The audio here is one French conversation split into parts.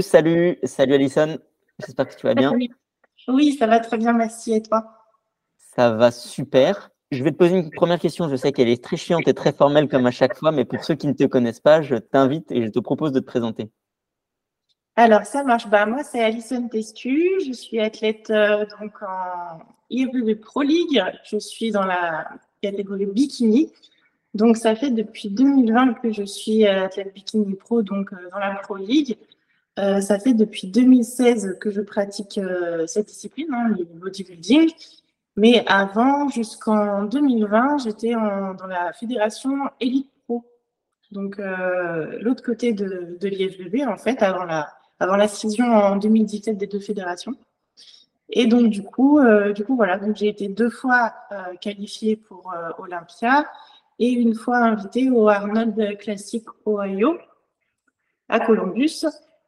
Salut, salut Alison. J'espère que tu vas bien. Oui, ça va très bien, merci. Et toi? Ça va super. Je vais te poser une première question. Je sais qu'elle est très chiante et très formelle comme à chaque fois, mais pour ceux qui ne te connaissent pas, je t'invite et je te propose de te présenter. Alors, ça marche. Bah, moi, c'est Alison Testu. Je suis athlète euh, donc en IFBB Pro League. Je suis dans la catégorie bikini. Donc, ça fait depuis 2020 que je suis euh, athlète bikini pro, donc euh, dans la Pro League. Euh, ça fait depuis 2016 que je pratique euh, cette discipline, hein, le bodybuilding. Mais avant, jusqu'en 2020, j'étais dans la fédération Elite Pro. Donc, euh, l'autre côté de, l'IFBB, en fait, avant la, avant la fusion en 2017 des deux fédérations. Et donc, du coup, du coup voilà, j'ai été deux fois qualifiée pour Olympia et une fois invitée au Arnold Classic Ohio à Columbus.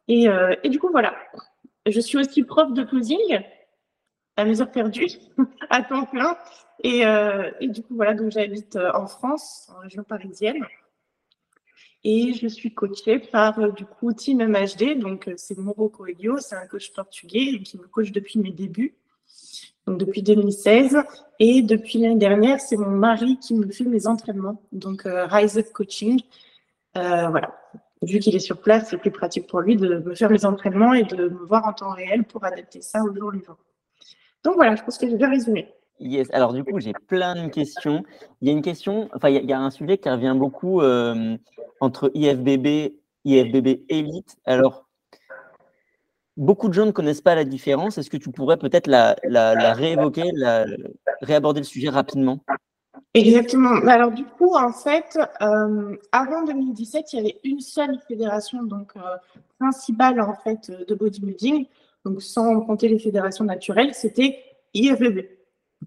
Et, euh, et, du coup, voilà. Je suis aussi prof de posing à mes heures perdues, à temps plein. Et, euh, et, du coup, voilà, donc j'habite euh, en France, en région parisienne. Et je suis coachée par, du coup, Team MHD. Donc, c'est Moro Coelho, c'est un coach portugais qui me coach depuis mes débuts, donc depuis 2016. Et depuis l'année dernière, c'est mon mari qui me fait mes entraînements, donc Rise Up Coaching. voilà, vu qu'il est sur place, c'est plus pratique pour lui de me faire mes entraînements et de me voir en temps réel pour adapter ça au jour le jour. Donc voilà, je pense que j'ai bien résumé. Yes, alors du coup, j'ai plein de questions. Il y a une question, enfin, il y, a un sujet qui revient beaucoup euh, entre IFBB, IFBB Elite. Alors, beaucoup de gens ne connaissent pas la différence. Est-ce que tu pourrais peut-être la, réévoquer, réaborder le sujet rapidement? Exactement. Alors du coup, en fait, euh, avant 2017, il y avait une seule fédération donc euh, principale en fait de bodybuilding, donc sans compter les fédérations naturelles, c'était IFBB.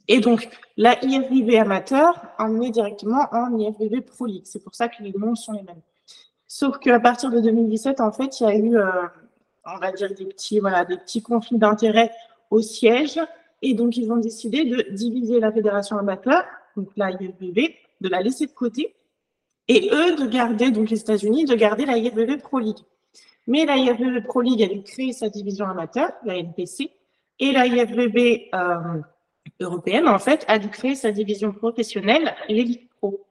Et donc la IFBB amateur emmenait directement en IFBB Pro League. C'est pour ça que les noms sont les mêmes. Sauf qu'à partir de 2017, en fait, il y a eu, euh, on va dire des petits, voilà, des petits conflits d'intérêts au siège, et donc ils ont décidé de diviser la fédération amateur donc la IFBB, de la laisser de côté, et eux de garder, donc les États-Unis, de garder la IFBB Pro League. Mais la IFBB Pro League a dû créer sa division amateur, la NPC, et la IFBB euh, européenne, en fait, a dû créer sa division professionnelle, l'Elite Pro.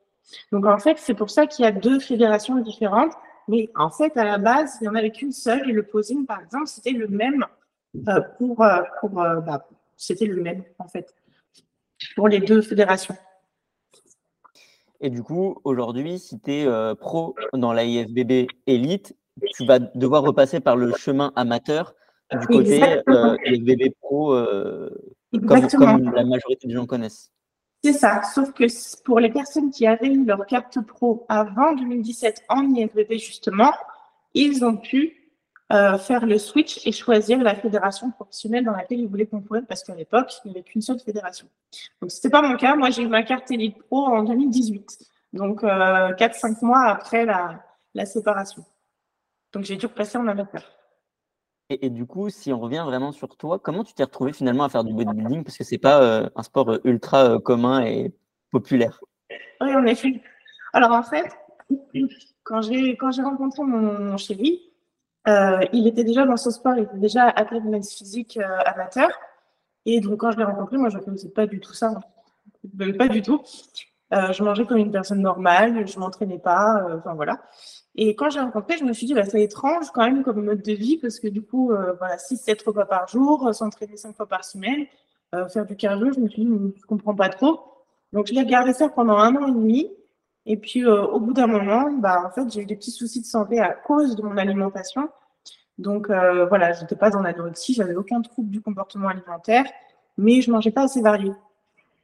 Donc, en fait, c'est pour ça qu'il y a deux fédérations différentes, mais en fait, à la base, il n'y en avait qu'une seule, et le posing, par exemple, c'était le même euh, pour, euh, bah, c'était le même, en fait, pour les deux fédérations. Et du coup, aujourd'hui, si tu es euh, pro dans la IFBB Elite, tu vas devoir repasser par le chemin amateur du côté euh, IFBB Pro, euh, comme, la majorité des gens connaissent. C'est ça, sauf que pour les personnes qui avaient eu leur carte pro avant 2017 en IFBB, justement, ils ont pu faire le switch et choisir la fédération professionnelle dans laquelle ils voulaient concourir parce qu'à l'époque, il n'y avait qu'une seule fédération. Donc, ce n'était pas mon cas. Moi, j'ai eu ma carte Elite Pro en 2018. Donc, euh, 4-5 mois après la, la séparation. Donc, j'ai dû repasser en amateur. Et, et, du coup, si on revient vraiment sur toi, comment tu t'es retrouvé finalement à faire du bodybuilding? Parce que c'est pas euh, un sport euh, ultra euh, commun et populaire. Oui, en effet. Alors, en fait, quand j'ai rencontré mon, mon chéri, euh, il était déjà dans ce sport, il était déjà athlète de physique euh, amateur. Et donc, quand je l'ai rencontré, moi, je ne connaissais pas du tout ça. Pas du tout. Euh, je mangeais comme une personne normale, je m'entraînais pas, euh, enfin voilà. Et quand j'ai rencontré, je me suis dit, bah, c'est étrange quand même comme mode de vie, parce que du coup, euh, voilà, 6-7 repas par jour, s'entraîner 5 fois par semaine, faire du cardio, je me suis dit, je comprends pas trop. Donc, je l'ai regardé ça pendant un an et demi. Et puis, au bout d'un moment, bah, en fait, j'ai eu des petits soucis de santé à cause de mon alimentation. Donc euh, voilà, j'étais pas dans l'anorexie, j'avais aucun trouble du comportement alimentaire, mais je mangeais pas assez varié.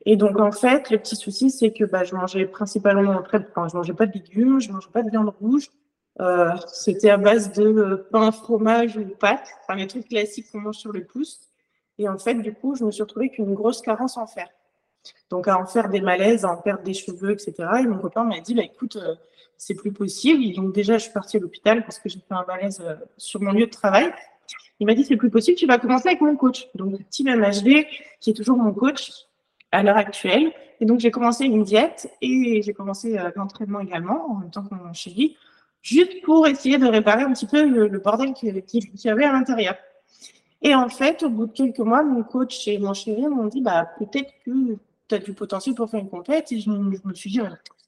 Et donc en fait, le petit souci, c'est que bah, je mangeais principalement enfin, je mangeais pas de légumes, je mangeais pas de viande rouge. Euh, c'était à base de euh, pain, fromage ou pâtes, enfin les trucs classiques qu'on mange sur le pouce. Et en fait, du coup, je me suis retrouvée avec une grosse carence en fer. Donc à en faire des malaises, à en perdre des cheveux, etc. Et mon copain m'a dit, bah écoute, euh, c'est plus possible. Donc déjà, je suis partie à l'hôpital parce que j'ai fait un malaise euh, sur mon lieu de travail. Il m'a dit, c'est plus possible, tu vas commencer avec mon coach. Donc, Team MHD, qui est toujours mon coach à l'heure actuelle. Et donc, j'ai commencé une diète et j'ai commencé euh, l'entraînement également, en même temps que mon chéri. juste pour essayer de réparer un petit peu le, bordel qu'il y avait à l'intérieur. Et en fait, au bout de quelques mois, mon coach et mon chéri m'ont dit bah, peut-être que tu as du potentiel pour faire une compète. Et je, me suis dit,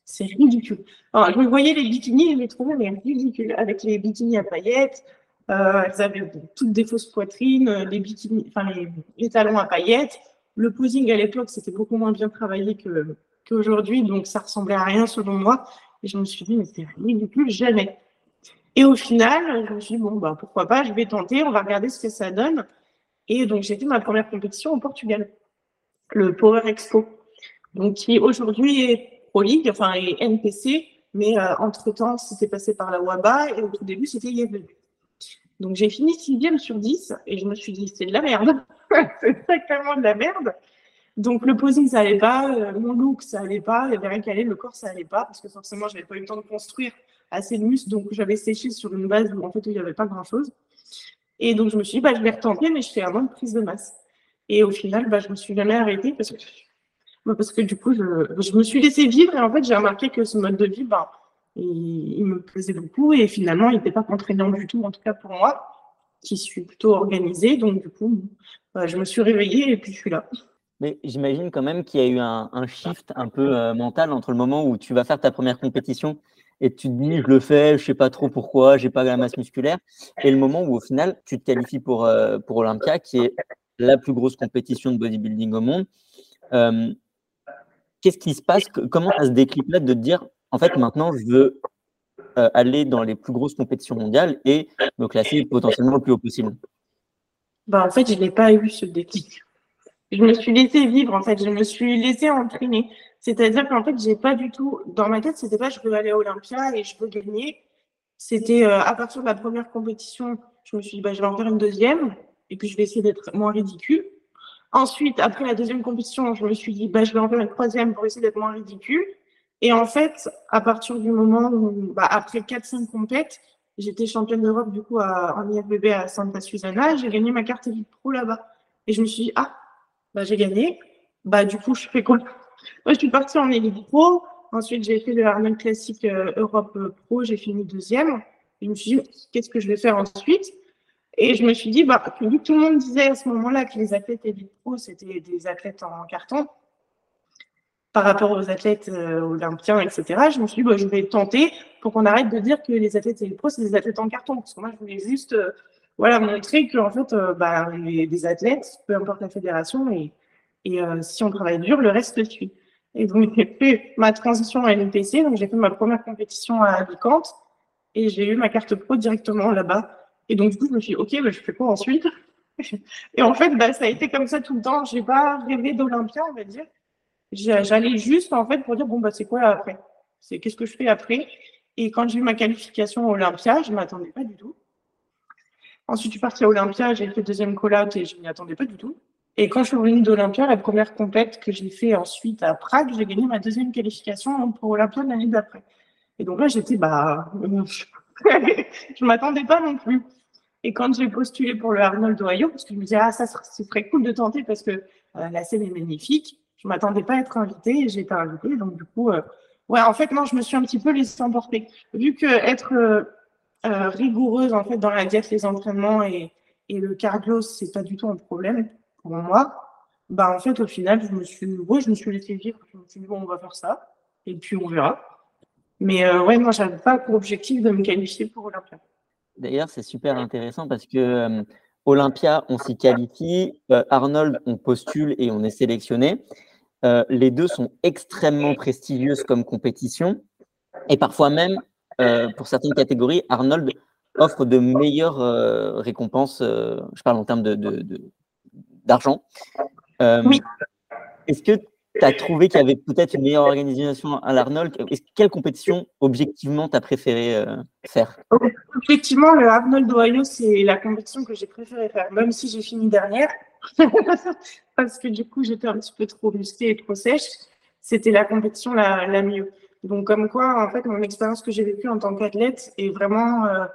c'est ridicule. Alors, je voyais les bikinis, je les trouvais mais ridicules, avec les bikinis à paillettes. Euh, elles avaient toutes des fausses poitrines, les, bikinis, enfin, les, talons à paillettes. Le posing à l'époque, c'était beaucoup moins bien travaillé qu'aujourd'hui, donc ça ressemblait à rien selon moi. Et je me suis dit, mais c'est ridicule, jamais. Et au final, je me suis dit, bon, bah, pourquoi pas, je vais tenter, on va regarder ce que ça donne. Et donc, j'ai fait ma première compétition au Portugal, le Power Expo, donc qui aujourd'hui est Pro League, enfin, est NPC, mais euh, entre-temps, c'était passé par la WABA et au tout début, c'était IFBB. Donc, j'ai fini sixième sur 10 et je me suis dit, c'est de la merde. c'est sacrément de la merde. Donc, le posing, ça allait pas, euh, mon look, ça allait pas, rien qui allait, le corps, ça allait pas, parce que forcément, j'avais pas eu le temps de construire assez de muscles, donc j'avais séché sur une base où en fait il n'y avait pas grand chose. Et donc je me suis dit, bah, je vais retenter, mais je fais un moins de prise de masse. Et au final, bah, je me suis jamais arrêtée parce que, bah, parce que du coup, je, je, me suis laissée vivre et en fait, j'ai remarqué que ce mode de vie, bah, il, me plaisait beaucoup et finalement, il n'était pas contraignant du tout, en tout cas pour moi, qui suis plutôt organisée. Donc du coup, bah, je me suis réveillée et puis je suis là. Mais j'imagine quand même qu'il y a eu un, shift un peu euh, mental entre le moment où tu vas faire ta première compétition et tu te dis je le fais, je sais pas trop pourquoi, j'ai pas la masse musculaire, et le moment où au final tu te qualifies pour, euh, pour Olympia, qui est la plus grosse compétition de bodybuilding au monde. Euh, qu'est-ce qui se passe? Comment ça se déclipe là de dire en fait maintenant je veux euh, aller dans les plus grosses compétitions mondiales et me classer potentiellement le plus haut possible? Bah, En fait, je n'ai pas eu ce déclic. Je me suis laissé vivre, en fait, je me suis laissé entraîner. C'est-à-dire qu'en fait, j'ai pas du tout, dans ma tête, c'était pas je veux aller à Olympia et je veux gagner. C'était euh, à partir de la première compétition, je me suis dit, bah, je vais en faire une deuxième et puis je vais essayer d'être moins ridicule. Ensuite, après la deuxième compétition, je me suis dit, bah, je vais en faire une troisième pour essayer d'être moins ridicule. Et en fait, à partir du moment où, bah, après 4-5 compètes, j'étais championne d'Europe du coup à, en IFBB à Santa Susana, j'ai gagné ma carte Elite Pro là-bas. Et je me suis dit, ah, bah, j'ai gagné. Bah, du coup, je fais quoi? Moi, je suis partie en Elite Pro. Ensuite, j'ai fait le Arnold Classic euh, Europe Pro. J'ai fini deuxième. Et je me suis dit, qu'est-ce que je vais faire ensuite? Et je me suis dit, bah, tout le monde disait à ce moment-là que les athlètes Elite Pro, c'était des athlètes en carton, par rapport aux athlètes euh, olympiens, etc., je me suis dit, bah, je vais tenter pour qu'on arrête de dire que les athlètes Elite Pro, c'est des athlètes en carton. Parce que moi, je voulais juste euh, voilà, montrer qu'en fait, bah, les, des athlètes, peu importe la fédération, et euh, si on travaille dur, le reste suit. Et donc, j'ai fait ma transition à NPC. Donc, j'ai fait ma première compétition à Alicante et j'ai eu ma carte pro directement là-bas. Et donc, du coup, je me suis dit, OK, bah, je fais quoi ensuite? Et en fait, bah, ça a été comme ça tout le temps. Je n'ai pas rêvé d'Olympia, on va dire. J'allais juste, en fait, pour dire, bon, bah, c'est quoi après? C'est qu'est-ce que je fais après? Et quand j'ai eu ma qualification Olympia, je ne m'attendais pas du tout. Ensuite, je suis partie à Olympia, j'ai fait deuxième call-out et je ne m'y attendais pas du tout. Et quand je suis revenue d'Olympia, la première compète que j'ai fait ensuite à Prague, j'ai gagné ma deuxième qualification pour Olympia l'année d'après. Et donc là, j'étais, bah, je m'attendais pas non plus. Et quand j'ai postulé pour le Arnold Ohio, parce que je me disais, ah, ça serait cool de tenter parce que euh, la scène est magnifique, je m'attendais pas à être invitée et j'ai été invitée. Donc, du coup, euh, ouais, en fait, non, je me suis un petit peu laissée emporter. Vu que être euh, rigoureuse, en fait, dans la diète, les entraînements et, et le cardio, c'est pas du tout un problème pour moi, bah en fait, au final, je me suis, ouais, je me suis laissé vivre. Je me suis dit, bon, on va faire ça, et puis on verra. Mais euh, ouais, moi, j'avais pas pour objectif de me qualifier pour Olympia. D'ailleurs, c'est super intéressant parce que euh, Olympia, on s'y qualifie, euh, Arnold, on postule et on est sélectionné. les deux sont extrêmement prestigieuses comme compétition. Et parfois même, pour certaines catégories, Arnold offre de meilleures récompenses, je parle en termes de, d'argent. Euh, oui. Est-ce que tu as trouvé qu'il y avait peut-être une meilleure organisation à l'Arnold Quelle compétition, objectivement, tu as préféré euh, faire? Objectivement, le Arnold Ohio, c'est la compétition que j'ai préféré faire, même si j'ai fini dernière. Parce que du coup, j'étais un petit peu trop musclée et trop sèche. C'était la compétition la, mieux. Donc, comme quoi, en fait, mon expérience que j'ai vécue en tant qu'athlète est vraiment. Euh,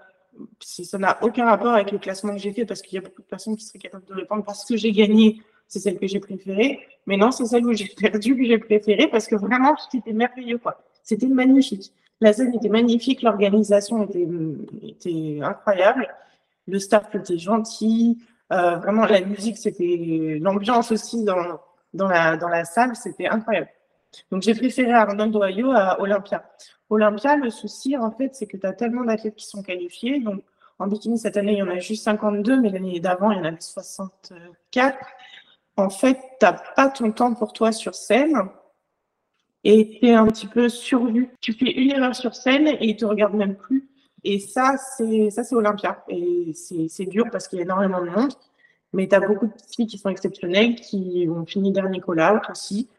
ça n'a aucun rapport avec le classement que j'ai fait parce qu'il y a beaucoup de personnes qui seraient capables de répondre parce que j'ai gagné, c'est celle que j'ai préférée. Mais non, c'est celle où j'ai perdu que j'ai préférée parce que vraiment, c'était merveilleux. quoi. C'était magnifique. La scène était magnifique, l'organisation était, incroyable, le staff était gentil, euh, vraiment la musique, c'était l'ambiance aussi dans, dans, la, dans la salle, c'était incroyable. Donc j'ai préféré Arnold Ohio à Olympia. Olympia, le souci en fait, c'est que tu as tellement d'athlètes qui sont qualifiés. Donc en bikini cette année, il y en a juste 52, mais l'année d'avant, il y en avait 64. En fait, tu n'as pas ton temps pour toi sur scène et tu es un petit peu survu. Tu fais une erreur sur scène et ils te regardent même plus. Et ça, c'est ça, c'est Olympia. Et c'est dur parce qu'il y a énormément de monde. Mais tu as beaucoup de filles qui sont exceptionnelles, qui ont fini dernier call-out aussi.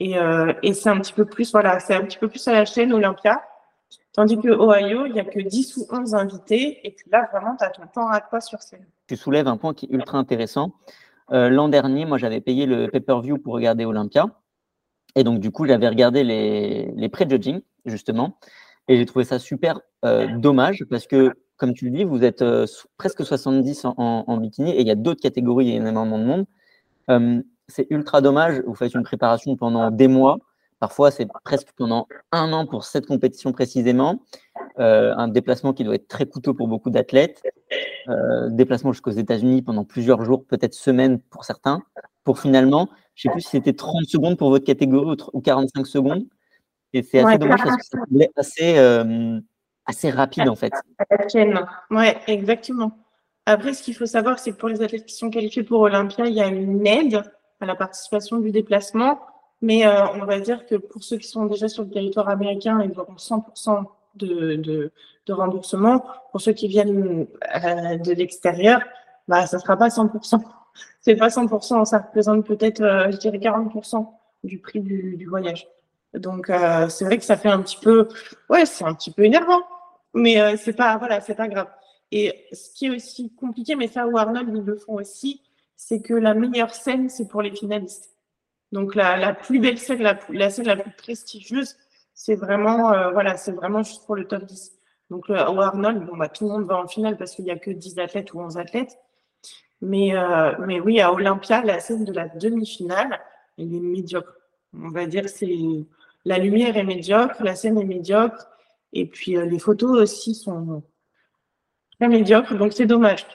Et, euh, et c'est un petit peu plus, voilà, c'est un petit peu plus à la chaîne Olympia. Tandis que Ohio, il n'y a que 10 ou 11 invités. Et puis là, vraiment, tu as ton temps à toi sur scène. Tu soulèves un point qui est ultra intéressant. Euh, L'an dernier, moi, j'avais payé le pay-per-view pour regarder Olympia. Et donc, du coup, j'avais regardé les, les pré-judging, justement. Et j'ai trouvé ça super euh, dommage parce que, comme tu le dis, vous êtes euh, presque 70 en, bikini et il y a d'autres catégories, il y a énormément de monde. C'est ultra dommage. Vous faites une préparation pendant des mois. Parfois, c'est presque pendant un an pour cette compétition précisément. Euh, un déplacement qui doit être très coûteux pour beaucoup d'athlètes. Euh, déplacement jusqu'aux États-Unis pendant plusieurs jours, peut-être semaines pour certains, pour finalement je ne sais plus si c'était 30 secondes pour votre catégorie ou 45 secondes. Et c'est assez dommage parce que ça semblait assez, euh, assez rapide en fait. Oui, exactement. Après, ce qu'il faut savoir, c'est que pour les athlètes qui sont qualifiés pour Olympia, il y a une aide à la participation du déplacement. Mais euh, on va dire que pour ceux qui sont déjà sur le territoire américain, ils auront 100% de, de, de, remboursement. Pour ceux qui viennent euh, de l'extérieur, bah, ça ne sera pas 100% c'est pas 100%, ça représente peut-être, euh, je dirais, 40% du prix du, voyage. Donc, euh, c'est vrai que ça fait un petit peu, ouais, c'est un petit peu énervant, mais euh, c'est pas, voilà, c'est pas grave. Et ce qui est aussi compliqué, mais ça, Arnold, ils le font aussi, c'est que la meilleure scène, c'est pour les finalistes. Donc, la, la plus belle scène, la, la, scène la plus prestigieuse, c'est vraiment, voilà, c'est vraiment juste pour le top 10. Donc, au Arnold, bon, bah, tout le monde va en finale parce qu'il n'y a que 10 athlètes ou 11 athlètes. Mais, euh, mais oui, à Olympia, la scène de la demi-finale, elle est médiocre. On va dire c'est la lumière est médiocre, la scène est médiocre, et puis euh, les photos aussi sont très médiocres, donc c'est dommage.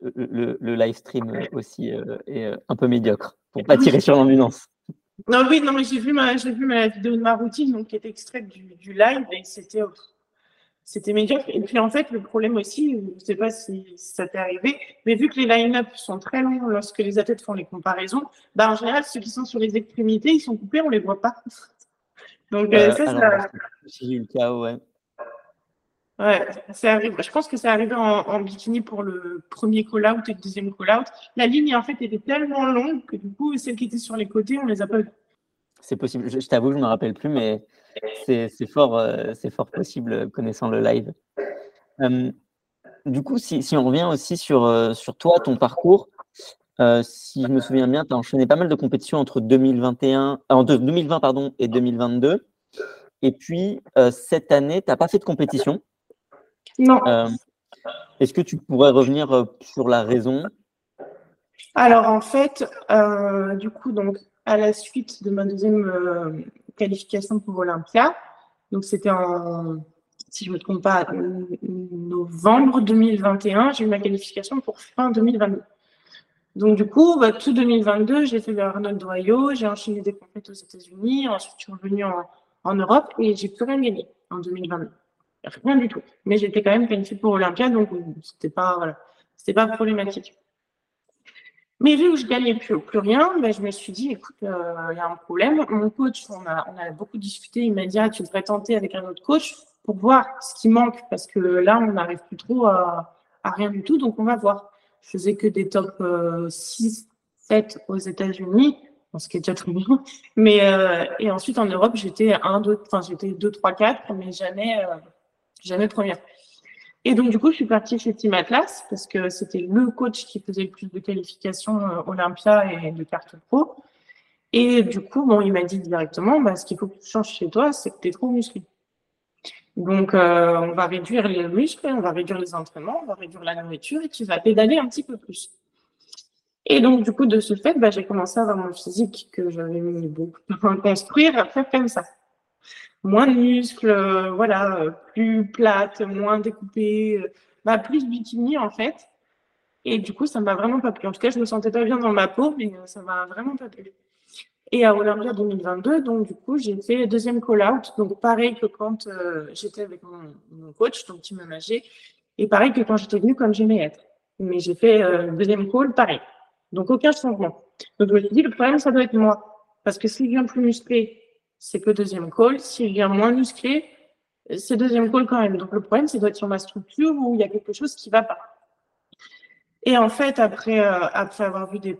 Le, le, live stream aussi euh, est un peu médiocre, pour pas tirer sur l'ambulance. Non, oui, non, mais j'ai vu, ma, vu ma vidéo de ma routine, donc, qui est extraite du, du live, et c'était c'était médiocre. Et puis en fait, le problème aussi, je ne sais pas si ça t'est arrivé, mais vu que les line-up sont très longs lorsque les athlètes font les comparaisons, bah en général, ceux qui sont sur les extrémités, ils sont coupés, on ne les voit pas. Donc euh, ça, ça... C'est le cas, ouais. Ouais. Je pense que ça arrivé en, bikini pour le premier call-out et le deuxième call-out. La ligne, en fait, était tellement longue que du coup, celles qui étaient sur les côtés, on les a pas. C'est possible. Je, t'avoue, je ne me rappelle plus, mais c'est fort, euh, fort possible euh, connaissant le live. Euh, du coup, si, si, on revient aussi sur, sur toi, ton parcours, si je me souviens bien, tu as enchaîné pas mal de compétitions entre 2021, en 2020 pardon, et 2022. Et puis, cette année, tu n'as pas fait de compétition. Non. Est-ce que tu pourrais revenir sur la raison? Alors, en fait, du coup, donc, à la suite de ma deuxième euh, qualification pour Olympia. Donc, c'était en, si je ne me trompe pas, novembre 2021. J'ai eu ma qualification pour fin 2022. Donc, du coup, bah, tout 2022, j'ai fait le Arnold Ohio, j'ai enchaîné des compétitions aux États-Unis, ensuite je suis revenue en, en Europe et j'ai plus rien gagné en 2022. Rien du tout. Mais j'étais quand même qualifiée pour Olympia, donc c'était pas, c'était pas problématique. Mais vu que je gagnais plus, plus rien, ben, je me suis dit, écoute, euh, il y a un problème. Mon coach, on a, on a beaucoup discuté, il m'a dit, ah, tu devrais tenter avec un autre coach pour voir ce qui manque, parce que là, on n'arrive plus trop à, à, rien du tout, donc on va voir. Je faisais que des top 6, euh, 7 aux États-Unis, ce qui est déjà très bien. Mais, euh, et ensuite, en Europe, j'étais 1, 2, enfin, j'étais 2, 3, 4, mais jamais, euh, jamais première. Et donc, du coup, je suis partie chez Team Atlas parce que c'était le coach qui faisait le plus de qualifications euh, Olympia et de cartes pro. Et du coup, bon, il m'a dit directement, bah, ce qu'il faut que tu changes chez toi, c'est que tu es trop musclé. Donc, euh, on va réduire les muscles, on va réduire les entraînements, on va réduire la nourriture et tu vas pédaler un petit peu plus. Et donc, du coup, de ce fait, bah, j'ai commencé à avoir mon physique que j'avais mis beaucoup à construire, à faire comme ça. Moins de muscles, voilà, plus plate, moins découpée, bah, plus bikini en fait. Et du coup, ça m'a vraiment pas plu. En tout cas, je me sentais pas bien dans ma peau, mais ça m'a vraiment pas plu. Et à Olympia 2022, donc du coup, j'ai fait le deuxième call-out. Donc pareil que quand j'étais avec mon, coach, donc qui m'a nagé, et pareil que quand j'étais venue comme j'aimais être. Mais j'ai fait le deuxième call, pareil. Donc aucun changement. Donc je me suis dit, le problème, ça doit être moi. Parce que s'il vient plus musclé, c'est que deuxième call. S'il vient moins musclé, c'est deuxième call quand même. Donc le problème, c'est doit être sur ma structure où il y a quelque chose qui va pas. Et en fait, après, euh, avoir vu des,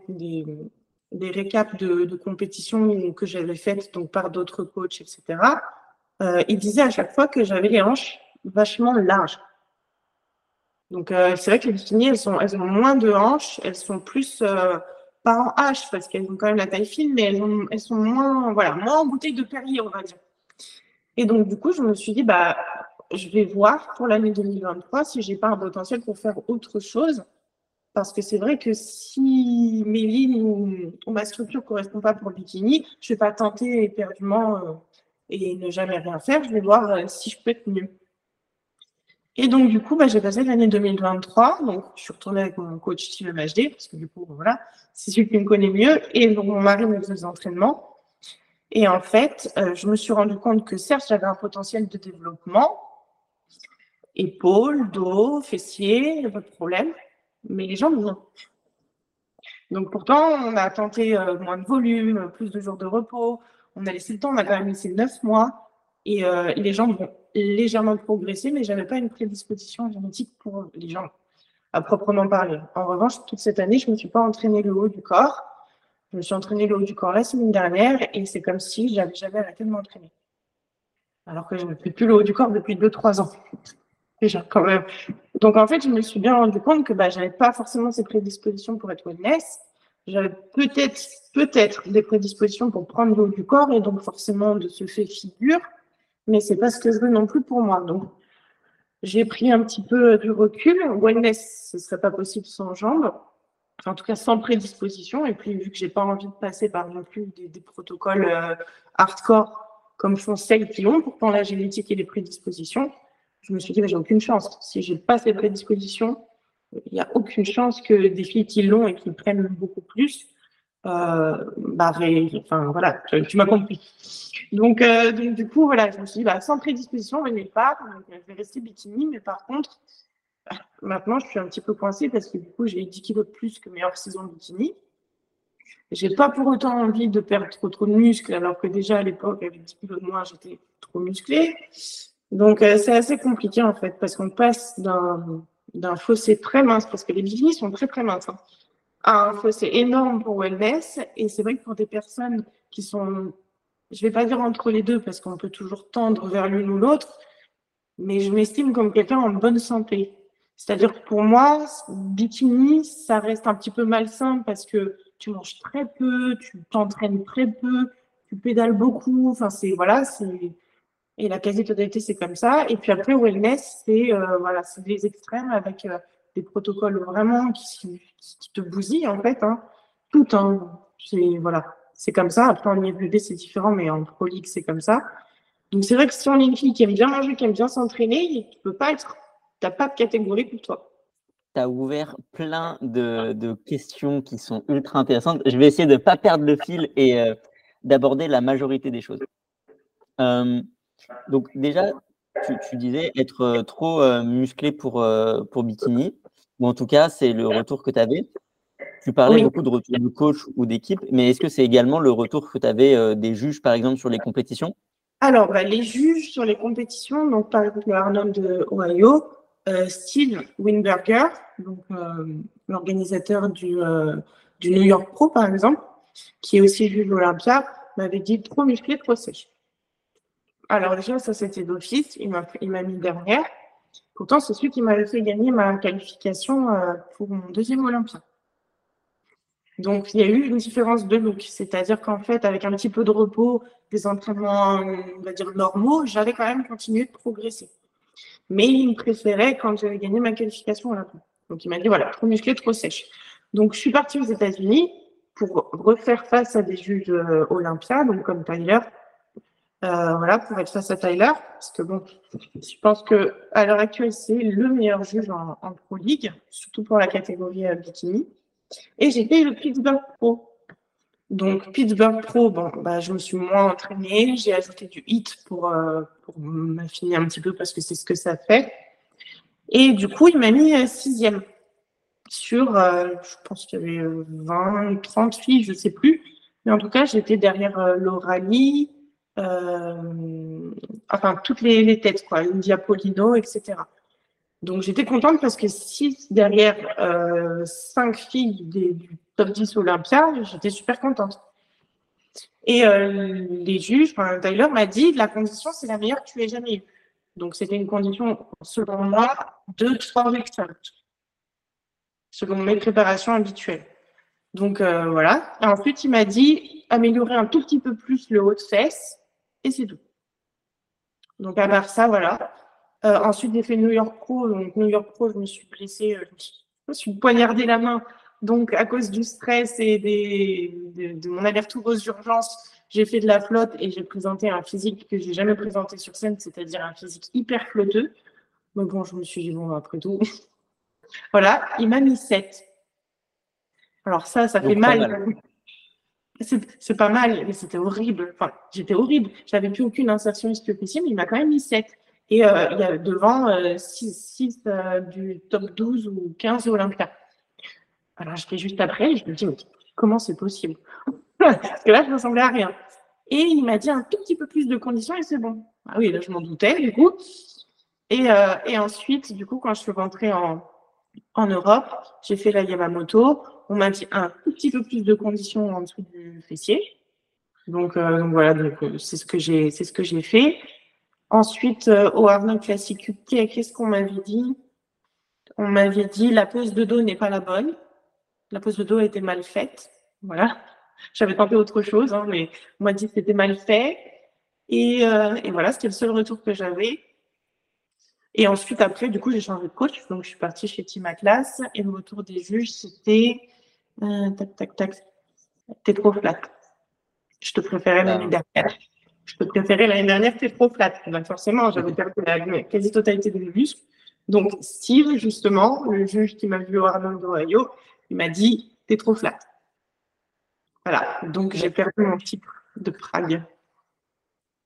récaps de, compétitions que j'avais faites donc par d'autres coachs, etc., euh, il disait à chaque fois que j'avais les hanches vachement larges. Donc euh, c'est vrai que les bikinis, elles, sont, elles ont moins de hanches, elles sont plus pas en H parce qu'elles ont quand même la taille fine, mais elles, ont, elles sont moins, voilà, moins en bouteille de Perrier, on va dire. Et donc, du coup, je me suis dit, bah, je vais voir pour l'année 2023 si j'ai pas un potentiel pour faire autre chose. Parce que c'est vrai que si mes lignes ou, ma structure ne correspond pas pour le bikini, je ne vais pas tenter éperdument euh, et ne jamais rien faire. Je vais voir euh, si je peux être mieux. Et donc, du coup, bah, j'ai passé l'année 2023. Donc, je suis retournée avec mon coach Steve MHD, parce que du coup, voilà, c'est celui qui me connaît mieux. Et donc, mon mari me faisait des entraînements. Et en fait, euh, je me suis rendu compte que certes, j'avais un potentiel de développement, épaules, dos, fessiers, pas de problème, mais les jambes, non. Donc pourtant, on a tenté euh, moins de volume, plus de jours de repos, on a laissé le temps, on a quand même laissé neuf mois, et euh, les jambes vont légèrement progresser, mais j'avais pas une prédisposition génétique pour les jambes, à proprement parler. En revanche, toute cette année, je me suis pas entraîné le haut du corps, je me suis entraîné le haut du corps la semaine dernière et c'est comme si j'avais jamais arrêté de m'entraîner. Alors que je ne fais plus le haut du corps depuis 2-3 ans. Déjà, quand même. Donc, en fait, je me suis bien rendu compte que bah, je n'avais pas forcément ces prédispositions pour être wellness. J'avais peut-être peut-être des prédispositions pour prendre le haut du corps et donc forcément de se faire figure, mais c'est pas ce que je veux non plus pour moi. Donc, j'ai pris un petit peu du recul. Wellness, ce serait pas possible sans jambes en tout cas sans prédisposition. Et puis, vu que j'ai pas envie de passer par non plus des, protocoles euh, hardcore comme font celles qui ont pourtant la génétique et les prédispositions, je me suis dit, j'ai aucune chance. Si j'ai pas ces prédispositions, il n'y a aucune chance que des filles qui l'ont et qui prennent beaucoup plus, euh, bah, enfin voilà, tu, m'as compris. Donc, euh, donc, du coup, voilà, je me suis dit, bah, sans prédisposition, je pas, je vais rester bikini, mais par contre, Maintenant, je suis un petit peu coincée parce que du coup, j'ai 10 kilos de plus que mes hors-saison bikini. J'ai pas pour autant envie de perdre trop, trop de muscles, alors que déjà à l'époque, avec 10 kilos de moins, j'étais trop musclée. Donc, euh, c'est assez compliqué en fait, parce qu'on passe d'un fossé très mince, parce que les bikinis sont très très minces, hein, un fossé énorme pour wellness. Et c'est vrai que pour des personnes qui sont, je vais pas dire entre les deux, parce qu'on peut toujours tendre vers l'une ou l'autre, mais je m'estime comme quelqu'un en bonne santé. C'est-à-dire que pour moi, bikini, ça reste un petit peu malsain parce que tu manges très peu, tu t'entraînes très peu, tu pédales beaucoup. Enfin, c'est voilà, c'est et la quasi-totalité c'est comme ça. Et puis après, wellness, c'est euh, voilà, c'est des extrêmes avec euh, des protocoles vraiment qui, te bousillent en fait. Hein. Tout, hein. Voilà, c'est comme ça. Après en IFBB c'est différent, mais en Pro c'est comme ça. Donc c'est vrai que si on est une fille qui aime bien manger, qui aime bien s'entraîner, tu peux pas être n'as pas de catégorie pour toi. Tu as ouvert plein de, questions qui sont ultra intéressantes. Je vais essayer de ne pas perdre le fil et euh, d'aborder la majorité des choses. Euh, donc déjà, tu, disais être euh, trop musclé pour, pour bikini, ou en tout cas, c'est le retour que tu avais. Tu parlais beaucoup de retour de coach ou d'équipe, mais est-ce que c'est également le retour que tu avais des juges, par exemple, sur les compétitions? Alors, bah, les juges sur les compétitions, donc par exemple le Arnold de Ohio, euh, Steve Winberger, donc euh, l'organisateur du, euh, du New York Pro par exemple, qui est aussi juge Olympia, m'avait dit trop musclé, trop sèche. Alors déjà, ça c'était d'office, il m'a mis derrière. Pourtant, c'est celui qui m'avait fait gagner ma qualification pour mon deuxième Olympia. Donc, il y a eu une différence de look. C'est-à-dire qu'en fait, avec un petit peu de repos, des entraînements, on va dire, normaux, j'avais quand même continué de progresser. Mais il me préférait quand j'avais gagné ma qualification à. Donc il m'a dit voilà, trop musclé, trop sèche. Donc je suis partie aux États-Unis pour refaire face à des juges euh, Olympia, donc comme Tyler. Euh, voilà, pour être face à Tyler. Parce que bon, je pense que à l'heure actuelle, c'est le meilleur juge en, Pro League, surtout pour la catégorie euh, bikini. Et j'ai fait le Pittsburgh Pro. Donc Pittsburgh Pro, bon, bah, je me suis moins entraînée, j'ai ajouté du hit pour, euh, pour m'affiner un petit peu parce que c'est ce que ça fait. Et du coup, il m'a mis euh, sixième sur, je pense qu'il y avait 20, 30 filles, je sais plus. Mais en tout cas, j'étais derrière euh, enfin, toutes les, têtes, quoi, India Polino, etc. Donc, j'étais contente parce que si derrière euh, 5 filles des, du top 10 Olympia, j'étais super contente. Et euh, les juges, Tyler m'a dit, la condition, c'est la meilleure que tu aies jamais eue. Donc, c'était une condition, selon moi, de 3 vecteurs selon mes préparations habituelles. Donc euh, voilà. Ensuite, il m'a dit améliorer un tout petit peu plus le haut de fesse et c'est tout. Donc à part ça, voilà. Euh, ensuite, j'ai fait New York Pro. Donc New York Pro, je me suis blessée, euh, je me suis poignardé la main. Donc à cause du stress et des, de, de mon aller-retour aux urgences, j'ai fait de la flotte et j'ai présenté un physique que j'ai jamais présenté sur scène, c'est-à-dire un physique hyper flotteux. Mais bon, je me suis dit, bon, après tout, voilà, il m'a mis 7. Alors ça, ça fait mal. C'est pas mal, mais c'était horrible. Enfin, j'étais horrible. J'avais plus aucune insertion ischio mais il m'a quand même mis 7. Et euh, il y a devant 6, euh, euh, du top 12 ou 15 Olympia. Alors, je fais juste après, je me dis, comment c'est possible? Parce que là, je ne ressemblais à rien. Et il m'a dit un tout petit peu plus de conditions et c'est bon. Ah oui, là, je m'en doutais, du coup. Et, et ensuite, du coup, quand je suis rentrée en, en Europe, j'ai fait la Yamamoto. On m'a dit un tout petit peu plus de conditions en dessous du fessier. Donc, euh, voilà, euh, c'est ce que j'ai, ce que j'ai fait. Ensuite, euh, au Arnold Classic UK, qu'est-ce qu'on m'avait dit? On m'avait dit la pose de dos n'est pas la bonne. La pose de dos été mal faite. Voilà. J'avais tenté autre chose, hein, mais on m'a dit que c'était mal fait. Et voilà, c'était le seul retour que j'avais. Et ensuite, après, du coup, j'ai changé de coach. Donc, je suis partie chez Team Atlas. Et le retour des juges, c'était euh, tac, tac, tac. T'es trop flat. Je te préférais l'année ah. dernière. Je te préférais l'année dernière, t'es trop flat. Donc, forcément, j'avais perdu la quasi-totalité de mes muscles. Donc, Steve, justement, le juge qui m'a vu au Arnold d'Ohio, il m'a dit T'es trop flat. Voilà. Donc, j'ai perdu mon titre de Prague.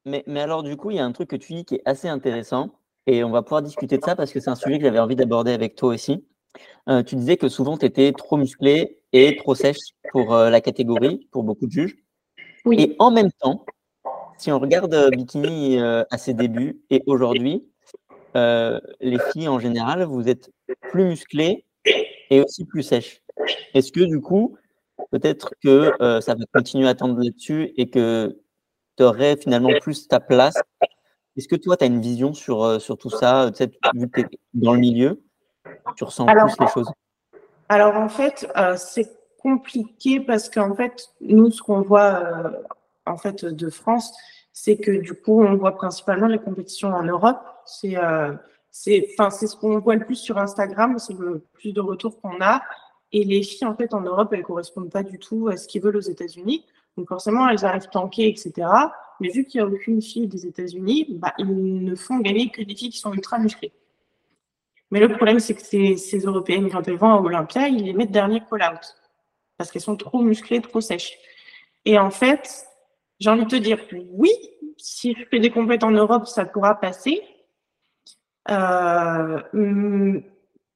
Mais, mais alors, du coup, il y a un truc que tu dis qui est assez intéressant et on va pouvoir discuter de ça parce que c'est un sujet que j'avais envie d'aborder avec toi aussi. Euh, tu disais que souvent tu étais trop musclé et trop sèche pour euh, la catégorie, pour beaucoup de juges. Oui. Et en même temps, si on regarde euh, Bikini à ses débuts et aujourd'hui, les filles en général, vous êtes plus musclées et aussi plus sèches. Est-ce que du coup, peut-être que ça va continuer à tendre là-dessus et que tu aurais finalement plus ta place est-ce que toi, tu as une vision sur, euh, sur tout ça, vu que tu es dans le milieu, tu ressens plus les choses? Alors en fait, euh, c'est compliqué parce qu'en fait, nous, ce qu'on voit euh, en fait de France, c'est que du coup, on voit principalement les compétitions en Europe. C'est c'est ce qu'on voit le plus sur Instagram, c'est le plus de retours qu'on a. Et les filles, en fait, en Europe, elles correspondent pas du tout à ce qu'ils veulent aux États-Unis. Donc forcément, elles arrivent tankées, etc. Mais vu qu'il n'y a aucune fille des États-Unis, bah, ils ne font gagner que des filles qui sont ultra musclées. Mais le problème, c'est que ces, ces, Européennes, quand elles vont à Olympia, ils les mettent dernier call-out. Parce qu'elles sont trop musclées, trop sèches. Et en fait, j'ai envie de te dire, oui, si je fais des compètes en Europe, ça pourra passer. Euh, hum,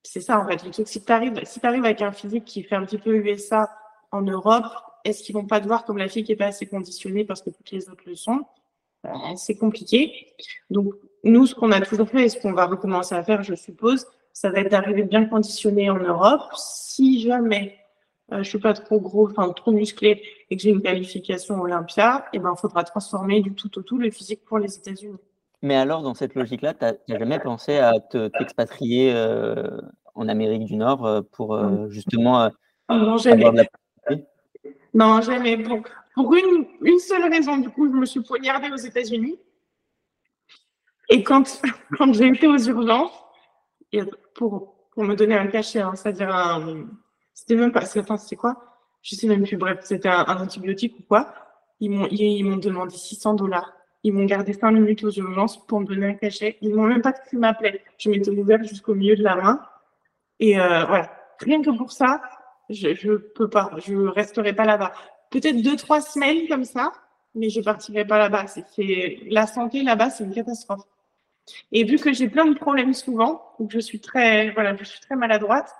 c'est ça, en fait. Le si tu arrives, si arrives avec un physique qui fait un petit peu USA en Europe, est-ce qu'ils vont pas te voir comme la fille qui est pas assez conditionnée parce que toutes les autres le sont euh, C'est compliqué. Donc, nous, ce qu'on a toujours fait et ce qu'on va recommencer à faire, je suppose, ça va être d'arriver bien conditionné en Europe. Si jamais euh, je suis pas trop gros, enfin trop musclé et que j'ai une qualification Olympia, et eh ben, il faudra transformer du tout au tout le physique pour les États-Unis. Mais alors, dans cette logique-là, tu n'as jamais pensé à t'expatrier euh, en Amérique du Nord pour justement avoir de la non, jamais. Pour, pour une, une, seule raison, du coup, je me suis poignardée aux États-Unis. Et quand, quand j'ai été aux urgences, pour, pour me donner un cachet, hein, c'est-à-dire un. C'était même pas. Attends, c'était quoi? Je sais même plus. Bref, c'était un, antibiotique ou quoi. Ils m'ont ils, m'ont demandé 600 dollars. Ils m'ont gardé cinq minutes aux urgences pour me donner un cachet. Ils m'ont même pas pu m'appeler. Je m'étais ouverte jusqu'au milieu de la main. Et euh, voilà, rien que pour ça, je ne peux pas, je resterai pas là-bas. Peut-être deux, trois semaines comme ça, mais je partirai pas là-bas. C'est la santé là-bas, c'est une catastrophe. Et vu que j'ai plein de problèmes souvent, que je suis très, voilà, je suis très maladroite,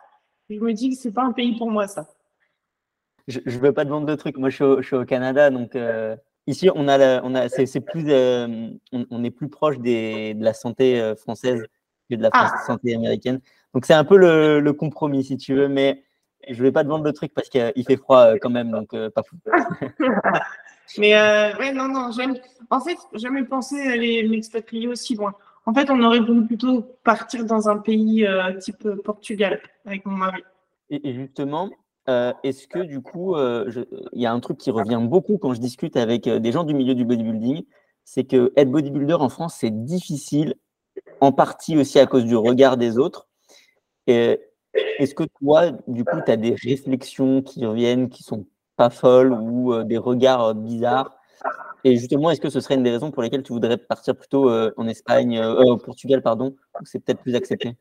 je me dis que c'est pas un pays pour moi ça. Je ne veux pas te vendre de trucs. Moi, je suis au, Canada, donc euh, ici, on a, on a, c'est plus, euh, on, est plus proche des, de la santé euh, française que de la ah. santé américaine. Donc c'est un peu le, le, compromis, si tu veux, mais je ne vais pas te vendre de trucs parce qu'il fait froid quand même, donc pas fou. mais ouais, non, non, j'aime. En fait, jamais pensé aller m'expatrier aussi loin. En fait, on aurait voulu plutôt partir dans un pays type Portugal avec mon mari. Et, justement, euh, est-ce que du coup, euh, il y a un truc qui revient beaucoup quand je discute avec euh, des gens du milieu du bodybuilding, c'est que être bodybuilder en France, c'est difficile, en partie aussi à cause du regard des autres. Est-ce que toi, du coup, tu as des réflexions qui reviennent, qui sont pas folles ou des regards bizarres? Et justement, est-ce que ce serait une des raisons pour lesquelles tu voudrais partir plutôt en Espagne, au Portugal, pardon, où c'est peut-être plus accepté?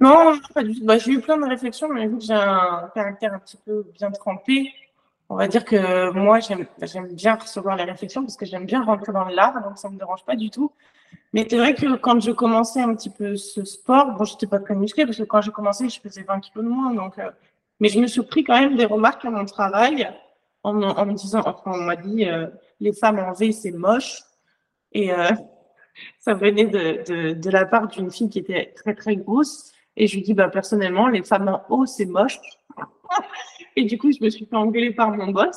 Non, pas du tout. Bah, j'ai eu plein de réflexions, mais vu que j'ai un caractère un petit peu bien trempé, on va dire que moi, j'aime bien recevoir les réflexions parce que j'aime bien rentrer dans l'art, donc ça ne me dérange pas du tout. Mais c'est vrai que quand je commençais un petit peu ce sport, bon, j'étais pas très musclée parce que quand j'ai commencé, je faisais 20 kilos de moins. Donc, euh, mais je me suis pris quand même des remarques à mon travail en, en me disant, enfin, on m'a dit, euh, les femmes en V, c'est moche. Et euh, ça venait de, de, de la part d'une fille qui était très, très grosse. Et je lui dis, bah, personnellement, les femmes en haut, c'est moche. et du coup, je me suis fait engueuler par mon boss,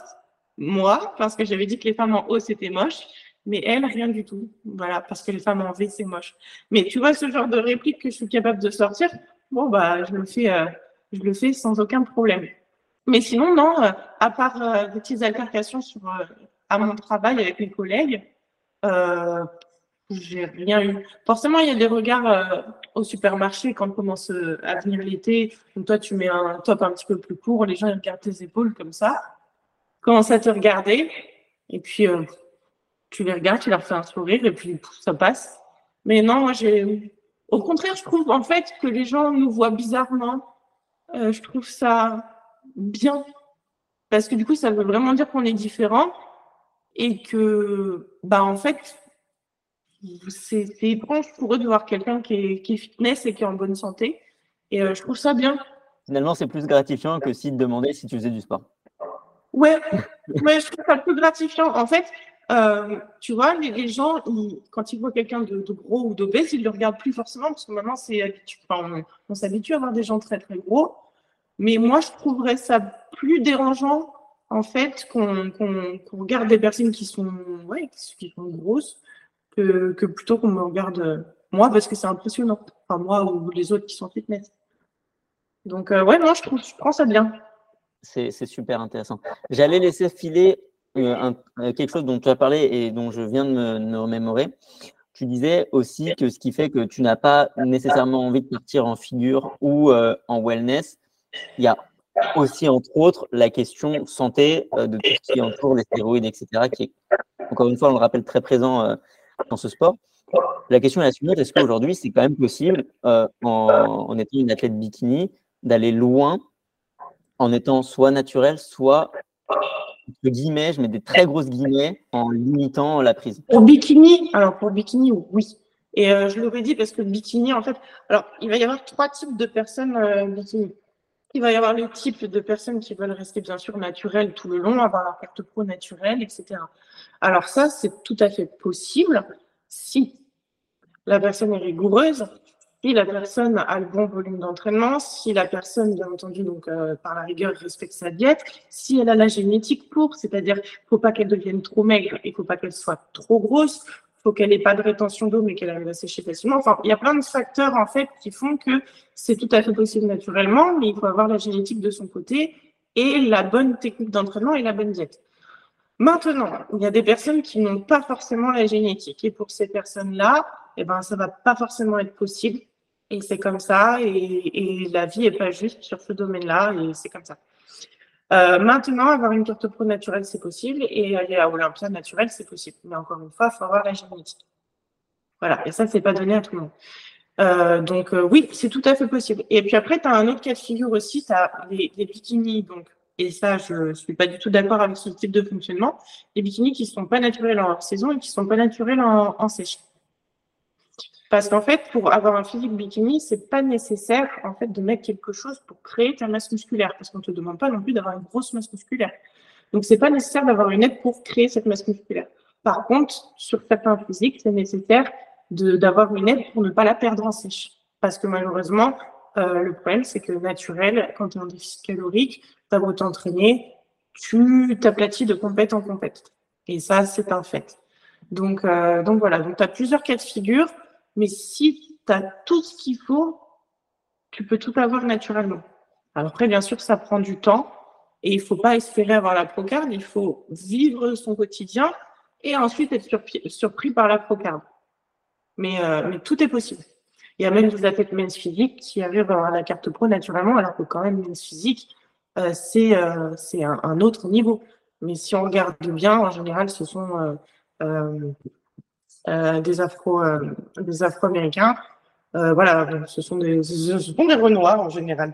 moi, parce que j'avais dit que les femmes en haut, c'était moche. Mais elle, rien du tout. Voilà, parce que les femmes en V, c'est moche. Mais tu vois, ce genre de réplique que je suis capable de sortir, bon, bah, je le fais, euh, je le fais sans aucun problème. Mais sinon, non, euh, à part euh, des petites altercations sur, à mon travail avec mes collègues, j'ai rien eu. Forcément, il y a des regards au supermarché quand commence à venir l'été. Donc toi, tu mets un top un petit peu plus court, les gens ils regardent tes épaules comme ça, commencent à te regarder, et puis tu les regardes, tu leur fais un sourire, et puis ça passe. Mais non, moi j'ai. Au contraire, je trouve en fait que les gens nous voient bizarrement. je trouve ça bien. Parce que du coup, ça veut vraiment dire qu'on est différent et que, bah, en fait, c'est étrange pour eux de voir quelqu'un qui est, fitness et qui est en bonne santé. Et euh, je trouve ça bien. Finalement, c'est plus gratifiant que si te demander si tu faisais du sport. Ouais, mais je trouve ça plus gratifiant. En fait, euh, tu vois, les, gens, quand ils voient quelqu'un de, gros ou d'obèse, ils ne le regardent plus forcément parce que maintenant, c'est on, s'habitue à voir des gens très très gros. Mais moi, je trouverais ça plus dérangeant, en fait, qu'on regarde des personnes qui sont, ouais, qui sont grosses que, plutôt qu'on me regarde euh, moi parce que c'est impressionnant. Enfin, moi ou les autres qui sont fitness. Donc, euh, ouais, moi, je, je prends ça bien. C'est super intéressant. J'allais laisser filer euh, quelque chose dont tu as parlé et dont je viens de me, remémorer. Tu disais aussi que ce qui fait que tu n'as pas nécessairement envie de partir en figure ou en wellness, il y a aussi, entre autres, la question santé de tout ce qui entoure les stéroïdes, etc., qui est, encore une fois, on le rappelle, très présent dans ce sport. La question est la suivante est-ce qu'aujourd'hui, c'est quand même possible, euh, en, étant une athlète bikini, d'aller loin en étant soit naturel, soit je mets des très grosses guillemets, en limitant la prise Pour bikini, alors pour bikini, oui. Et euh, je l'aurais dit parce que bikini, en fait, alors il va y avoir trois types de personnes euh, bikini. Il va y avoir le type de personnes qui veulent rester bien sûr naturelles tout le long, avoir leur carte pro naturelle, etc. Alors ça, c'est tout à fait possible si la personne est rigoureuse, si la personne a le bon volume d'entraînement, si la personne, bien entendu, donc euh, par la rigueur, respecte sa diète, si elle a la génétique pour, c'est-à-dire, faut pas qu'elle devienne trop maigre et faut pas qu'elle soit trop grosse, faut qu'elle n'ait pas de rétention d'eau mais qu'elle arrive à sécher facilement. Enfin, il y a plein de facteurs en fait qui font que c'est tout à fait possible naturellement, mais il faut avoir la génétique de son côté et la bonne technique d'entraînement et la bonne diète. Maintenant, il y a des personnes qui n'ont pas forcément la génétique. Et pour ces personnes-là, eh ben, ça va pas forcément être possible. Et c'est comme ça. Et, la vie est pas juste sur ce domaine-là. Et c'est comme ça. Euh, maintenant, avoir une carte pro naturelle, c'est possible, et aller à Olympia naturelle, c'est possible. Mais encore une fois, il faut avoir la génétique. Voilà, et ça, c'est pas donné à tout le monde. Euh, donc euh, oui, c'est tout à fait possible. Et puis après, tu as un autre cas de figure aussi, tu as les, les, bikinis, donc, et ça, je suis pas du tout d'accord avec ce type de fonctionnement, les bikinis qui sont pas naturels en saison et qui sont pas naturels en, en sèche. Parce qu'en fait, pour avoir un physique bikini, c'est pas nécessaire en fait de mettre quelque chose pour créer ta masse musculaire, parce qu'on te demande pas non plus d'avoir une grosse masse musculaire. Donc c'est pas nécessaire d'avoir une aide pour créer cette masse musculaire. Par contre, sur certains physiques, c'est nécessaire d'avoir une aide pour ne pas la perdre en sèche. Parce que malheureusement, euh, le problème, c'est que naturel, quand tu es en déficit calorique, tu as beau t'entraîner, tu t'aplatis de compète en compète. Et ça, c'est un fait. Donc, euh, donc voilà, donc tu as plusieurs cas de figure. Mais si tu as tout ce qu'il faut, tu peux tout avoir naturellement. Alors après, bien sûr, ça prend du temps et il ne faut pas espérer avoir la procarde, il faut vivre son quotidien et ensuite être surpris, par la procarde. Mais, euh, mais tout est possible. Il y a même des athlètes men's physique qui arrivent à la carte pro naturellement, alors que quand même men's physique, euh, c'est euh, un, autre niveau. Mais si on regarde bien, en général, ce sont des afro euh, des afro-américains. Euh, voilà, ce sont des ce sont des renoirs en général.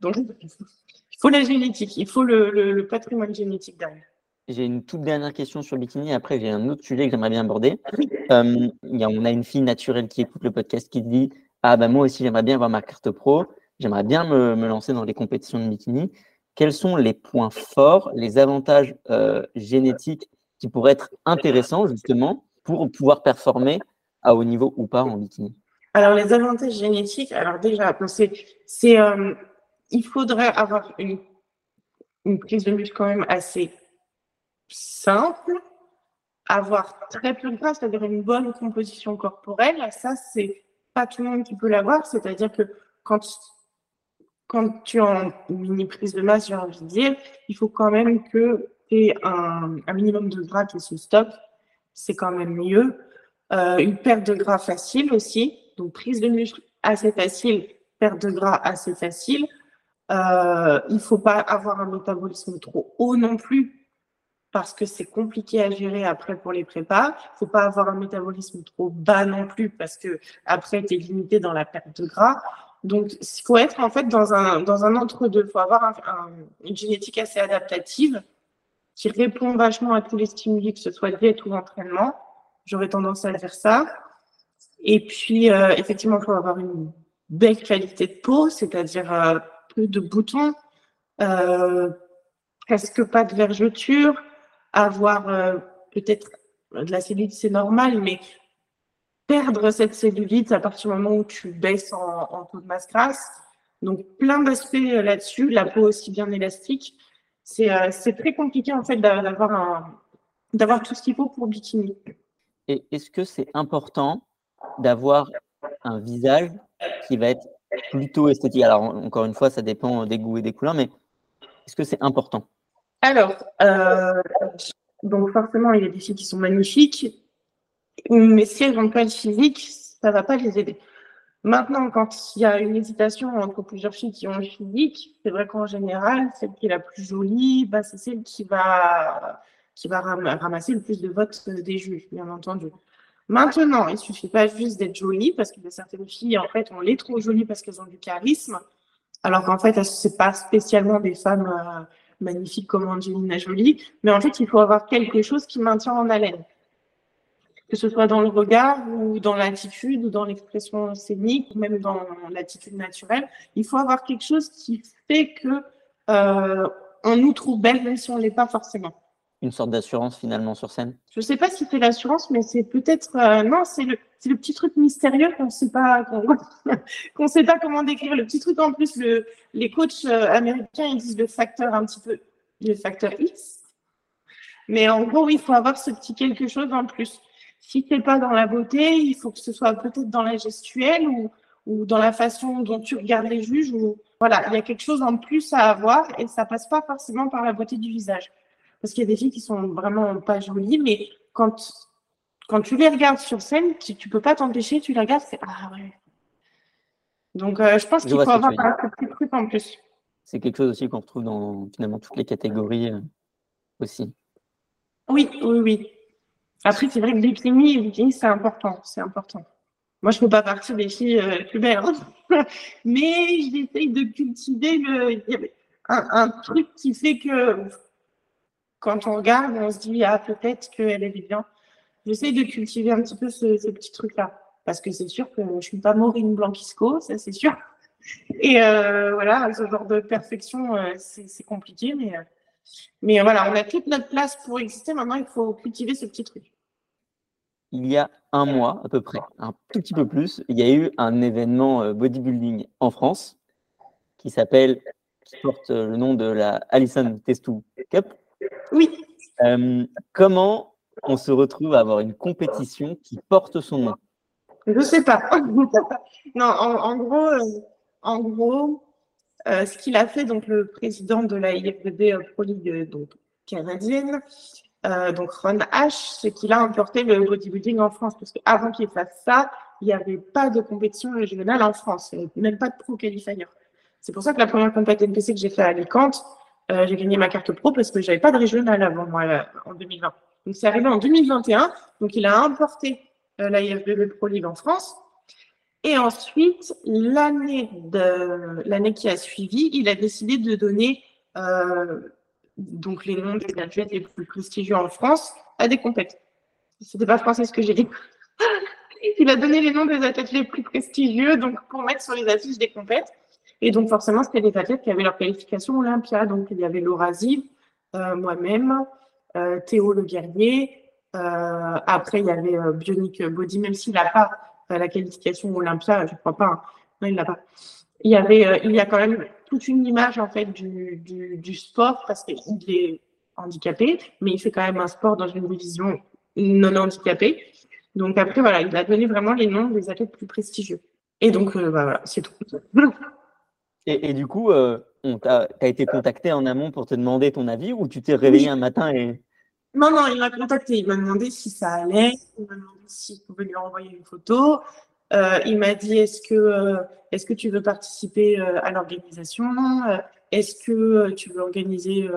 Donc il faut la génétique, il faut le, le, patrimoine génétique derrière. J'ai une toute dernière question sur le bikini. Après, j'ai un autre sujet que j'aimerais bien aborder. Euh, y a, on a une fille naturelle qui écoute le podcast qui dit Ah, bah, moi aussi, j'aimerais bien avoir ma carte pro. J'aimerais bien me, me, lancer dans les compétitions de bikini. Quels sont les points forts, les avantages euh, génétiques qui pourraient être intéressants, justement, pour pouvoir performer à haut niveau ou pas en bikini Alors, les avantages génétiques, alors déjà, c'est, euh, il faudrait avoir une, prise de muscle quand même assez simple, avoir très peu de gras, c'est-à-dire une bonne composition corporelle. Ça, c'est pas tout le monde qui peut l'avoir, c'est-à-dire que quand, quand tu as une mini prise de masse, j'ai envie de dire, il faut quand même que tu aies un, un minimum de gras qui se stocke c'est quand même mieux. Euh, une perte de gras facile aussi, donc prise de muscle assez facile, perte de gras assez facile. Euh, il ne faut pas avoir un métabolisme trop haut non plus, parce que c'est compliqué à gérer après pour les prépas. Il ne faut pas avoir un métabolisme trop bas non plus, parce que après, tu es limité dans la perte de gras. Donc, il faut être en fait dans un, dans un entre-deux. Il faut avoir une génétique assez adaptative qui répond vachement à tous les stimuli, que ce soit diète ou entraînement. J'aurais tendance à dire ça. Et puis, euh, effectivement, il faut avoir une belle qualité de peau, c'est-à-dire euh, peu de boutons, euh, presque pas de vergeture, avoir peut-être de la cellulite, c'est normal, mais perdre cette cellulite à partir du moment où tu baisses en, en taux de masse grasse. Donc, plein d'aspects là-dessus, la peau aussi bien élastique. Euh, c'est très compliqué en fait d'avoir d'avoir tout ce qu'il faut pour bikini. Et est-ce que c'est important d'avoir un visage qui va être plutôt esthétique? Alors encore une fois, ça dépend des goûts et des couleurs, mais est-ce que c'est important? Alors, euh, donc forcément, il y a des filles qui sont magnifiques, mais si elles n'ont pas le physique, ça ne va pas les aider. Maintenant, quand il y a une hésitation entre plusieurs filles qui ont le physique, c'est vrai qu'en général, celle qui est la plus jolie, bah, c'est celle qui va, qui va ramasser le plus de votes des juges, bien entendu. Maintenant, il suffit pas juste d'être jolie, parce que certaines filles, en fait, on les trop jolies parce qu'elles ont du charisme, alors qu'en fait, ce n'est pas spécialement des femmes euh, magnifiques comme Angelina Jolie, mais en fait, il faut avoir quelque chose qui maintient en haleine que ce soit dans le regard ou dans l'attitude ou dans l'expression scénique ou même dans l'attitude naturelle. Il faut avoir quelque chose qui fait que euh, on nous trouve belle même si on l'est pas forcément. Une sorte d'assurance finalement sur scène? Je sais pas si c'est l'assurance, mais c'est peut-être euh, non, c'est le le petit truc mystérieux qu'on sait pas qu'on sait pas comment décrire. Le petit truc en plus, le, les coachs euh, américains ils disent le facteur un petit peu le facteur X. Mais en gros, il faut avoir ce petit quelque chose en plus. Si c'est pas dans la beauté, il faut que ce soit peut-être dans la gestuelle ou, ou dans la façon dont tu regardes les juges. Ou, voilà, il y a quelque chose en plus à avoir et ça passe pas forcément par la beauté du visage. Parce qu'il y a des filles qui sont vraiment pas jolies, mais quand, quand tu les regardes sur scène, tu, tu peux pas t'empêcher, tu les regardes, c'est ah ouais. Donc euh, je pense qu'il faut avoir un petit truc en plus. c'est quelque chose aussi qu'on retrouve dans finalement toutes les catégories aussi. Oui, oui, oui. Après, c'est vrai que bikini, c'est important, c'est important. Moi, je ne peux pas partir des filles les plus belles, mais j'essaye de cultiver le, un, truc qui fait que quand on regarde, on se dit ah peut-être qu'elle est bien. J'essaye de cultiver un petit peu ce, petit truc-là parce que c'est sûr que je suis pas Maureen Blanquisco, ça c'est sûr. Et euh, voilà, ce genre de perfection, euh, c'est compliqué, mais, euh, mais voilà, on a toute notre place pour exister. Maintenant, il faut cultiver ce petit truc. Il y a un mois à peu près, un tout petit peu plus, il y a eu un événement bodybuilding en France qui s'appelle, qui porte le nom de la Alison Testou Cup. Oui. comment on se retrouve à avoir une compétition qui porte son nom? Je sais pas. non, en, gros, en gros, euh, ce qu'il a fait, donc le président de la IFBB euh, Pro League euh, donc, canadienne, donc Ron H, c'est qu'il a importé le bodybuilding en France. Parce qu'avant qu'il fasse ça, il n'y avait pas de compétition régionale en France, même pas de pro qualifier. C'est pour ça que la première compétition NPC que j'ai fait à Alicante, j'ai gagné ma carte pro parce que j'avais pas de régional avant moi en 2020. Donc c'est arrivé en 2021, donc il a importé la IFBB Pro League en France. Et ensuite, l'année de l'année qui a suivi, il a décidé de donner euh, donc les noms des athlètes les plus prestigieux en France à des compètes. C'était pas français ce que j'ai dit. il a donné les noms des athlètes les plus prestigieux donc pour mettre sur les affiches des compètes. Et donc forcément, c'était des athlètes qui avaient leur qualification Olympia. Donc il y avait Laura Ziv, euh, moi-même, euh, Théo Le Guerrier. Euh, après, il y avait euh, Bionic Body, même s'il n'a pas la qualification Olympia, je ne crois pas. Hein. Non, il l'a pas. Il y avait, euh, il y a quand même toute une image en fait du, du, sport parce qu'il est handicapé, mais il fait quand même un sport dans une division non handicapée. Donc après, voilà, il a donné vraiment les noms des athlètes plus prestigieux. Et donc, euh, bah, voilà, c'est tout. Et, du coup, euh, tu as, été contacté en amont pour te demander ton avis ou tu t'es réveillé un matin et. Non, non, il m'a contacté. Il m'a demandé si ça allait. Il m'a demandé s'il pouvait lui envoyer une photo. Euh, il m'a dit est-ce que, euh, est-ce que tu veux participer euh, à l'organisation? Est-ce que tu veux organiser,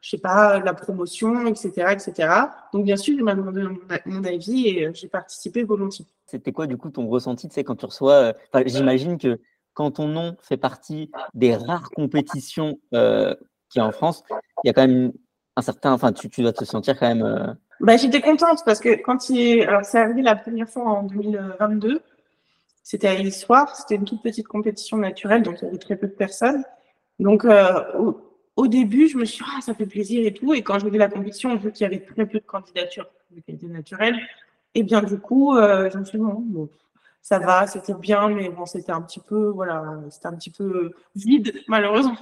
je sais pas, la promotion, etc., etc. Donc bien sûr, il m'a demandé mon, avis et j'ai participé volontiers. C'était quoi du coup ton ressenti, tu sais, quand tu reçois J'imagine que quand ton nom fait partie des rares compétitions qu'il y a en France, il y a quand même un certain, enfin, tu, dois te sentir quand même. Euh, bah, j'étais contente parce que quand il, alors c'est arrivé la première fois en 2022, c'était à l'histoire, c'était une toute petite compétition naturelle, donc il y avait très peu de personnes. Donc euh, au, début, je me suis dit, ah, ça fait plaisir et tout. Et quand j'ai vu la compétition, je vu qu'il y avait très peu de candidatures de qualité naturelle. Et bien du coup, euh, je me suis dit, bon, ça va, c'était bien, mais bon, c'était un petit peu, voilà, c'était un petit peu vide, malheureusement.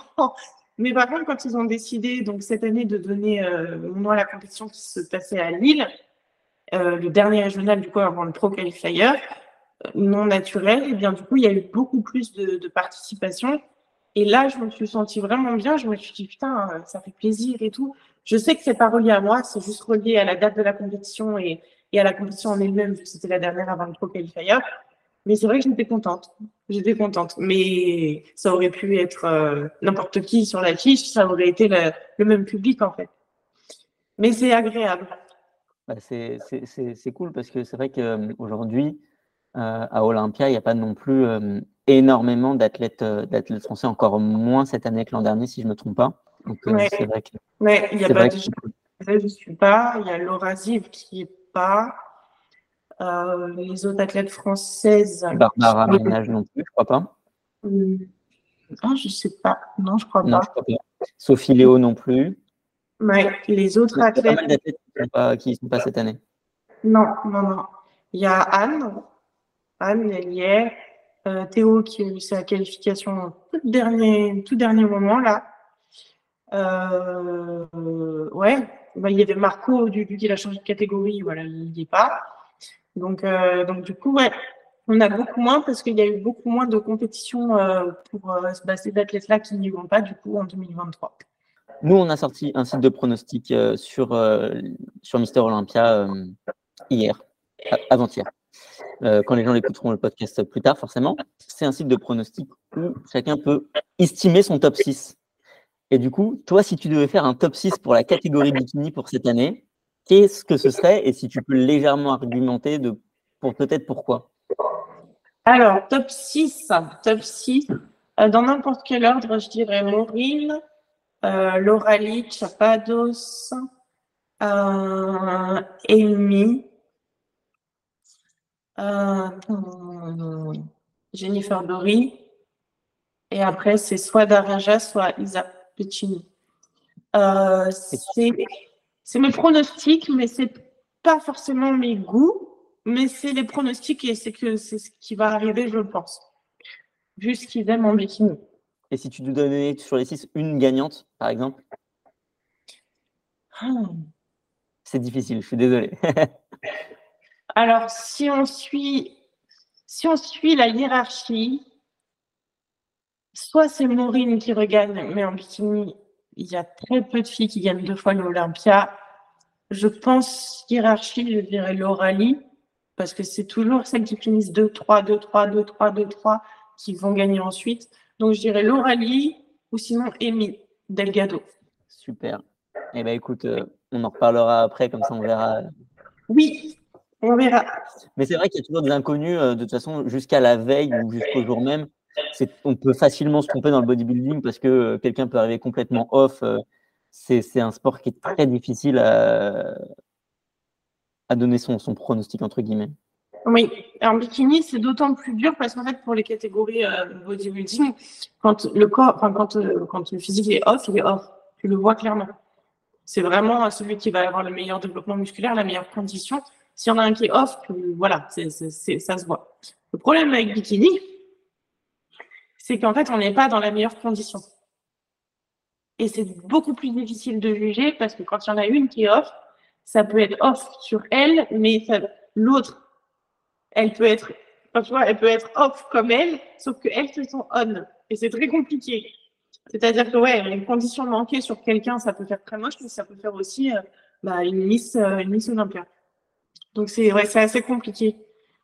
Mais par contre, quand ils ont décidé donc cette année de donner euh, nom à la compétition qui se passait à Lille, euh, le dernier régional du coup avant le Pro Qualifier, euh, non naturel, et bien du coup il y a eu beaucoup plus de, participation. Et là, je me suis sentie vraiment bien. Je me suis dit putain, ça fait plaisir et tout. Je sais que c'est pas relié à moi, c'est juste relié à la date de la compétition et, et à la compétition en elle-même, vu c'était la dernière avant le Pro Qualifier. Mais c'est vrai que j'étais contente. J'étais contente. Mais ça aurait pu être euh, n'importe qui sur la fiche, ça aurait été le, même public en fait. Mais c'est agréable. Bah, c'est cool parce que c'est vrai qu'aujourd'hui, euh, euh, à Olympia, il n'y a pas non plus énormément d'athlètes français, encore moins cette année que l'an dernier, si je ne me trompe pas. Donc, c'est vrai que. il y a pas je ne suis pas. Il y a Laura Ziv qui n'est pas. Euh, les autres athlètes françaises. Barbara Ménage non plus, je crois pas. Euh, ah, je sais pas. Non, je crois pas. crois pas. Sophie Léo non plus. Ouais, les autres athlètes. qui ne sont, pas cette année. Non, non, non. Il y a Anne. Anne, elle y est. Euh, Théo qui a eu sa qualification tout dernier, tout dernier moment là. ouais, bah, il y avait Marco, du coup, il a changé de catégorie, voilà, il n'y est pas. Donc, euh, donc du coup, on a beaucoup moins parce qu'il y a eu beaucoup moins de compétitions euh, pour euh, ces athlètes-là qui n'y vont pas du coup en 2023. Nous, on a sorti un site de pronostic sur, sur Mister Olympia hier, avant-hier. quand les gens écouteront le podcast plus tard, forcément. C'est un site de pronostic où chacun peut estimer son top 6 Et du coup, toi, si tu devais faire un top 6 pour la catégorie bikini pour cette année, qu'est-ce que ce serait Et si tu peux légèrement argumenter de, pour peut-être pourquoi? Alors, top 6, top 6. Euh, dans n'importe quel ordre, je dirais Maureen, euh, Lauralie, Chapados, euh, Amy, euh, Jennifer Dory. Et après, c'est soit Daraja, soit Isa Piccini. Euh, c'est mes pronostics, mais c'est pas forcément mes goûts, mais c'est les pronostics et c'est que c'est ce qui va arriver, je pense. Vu ce qu'ils aiment en bikini. Et si tu nous donnais sur les six une gagnante, par exemple? Ah. C'est difficile, je suis désolé. Alors, si on suit, si on suit la hiérarchie, soit c'est Maureen qui regagne, mais en bikini, il y a très peu de filles qui gagnent deux fois l'Olympia. Je pense, hiérarchie, je dirais l'Oralie, parce que c'est toujours celles qui finissent 2-3, 2-3, 2-3, 2-3 qui vont gagner ensuite. Donc, je dirais l'Oralie ou sinon Amy Delgado. Super. Eh bien, écoute, euh, on en reparlera après, comme ça on verra. Oui, on verra. Mais c'est vrai qu'il y a toujours des inconnus, euh, de toute façon, jusqu'à la veille ou jusqu'au jour même. On peut facilement se tromper dans le bodybuilding parce que euh, quelqu'un peut arriver complètement off. Euh, c'est un sport qui est très difficile à, donner son, pronostic, entre guillemets. Oui, en bikini, c'est d'autant plus dur parce qu'en fait, pour les catégories bodybuilding, quand le corps, enfin, quand le physique est off, il est off. Tu le vois clairement. C'est vraiment celui qui va avoir le meilleur développement musculaire, la meilleure condition. S'il y en a un qui est off, voilà, ça se voit. Le problème avec bikini, c'est qu'en fait, on n'est pas dans la meilleure condition. Et c'est beaucoup plus difficile de juger parce que quand il y en a une qui est off, ça peut être off sur elle, mais l'autre, elle peut être, elle peut être off comme elle, sauf qu'elles se sont on. Et c'est très compliqué. C'est-à-dire que, ouais, une condition manquée sur quelqu'un, ça peut faire très moche, mais ça peut faire aussi euh, bah, une Miss, euh, Olympia. Donc c'est ouais, assez compliqué.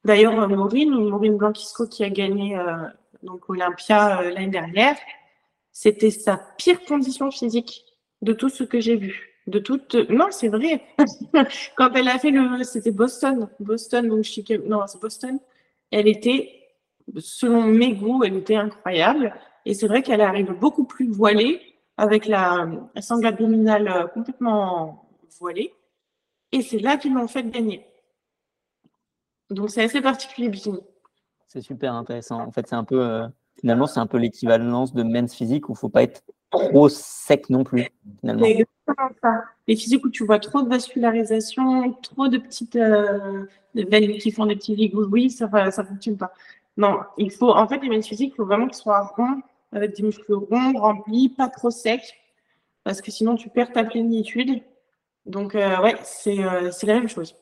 D'ailleurs, euh, Maureen, Maureen Blanquisco qui a gagné donc Olympia euh, l'année dernière, c'était sa pire condition physique de tout ce que j'ai vu. De toute non, c'est vrai. Quand elle a fait le c'était Boston, Boston donc Chicago, non, c'est Boston. Elle était selon mes goûts, elle était incroyable et c'est vrai qu'elle arrive beaucoup plus voilée avec la, sangle abdominale complètement voilée et c'est là qu'ils m'ont fait gagner. Donc c'est assez particulier bikini. C'est super intéressant. En fait, c'est un peu euh, finalement c'est un peu l'équivalence de men's physique où faut pas être trop sec non plus. Finalement. Exactement ça. Les physiques où tu vois trop de vascularisation, trop de petites euh, veines qui font des petits oui, ça ne fonctionne pas. Non, il faut en fait les men's physiques, il faut vraiment qu'ils soient ronds, avec des muscles ronds, remplis, pas trop secs, parce que sinon tu perds ta plénitude. Donc euh, ouais, c'est la même chose.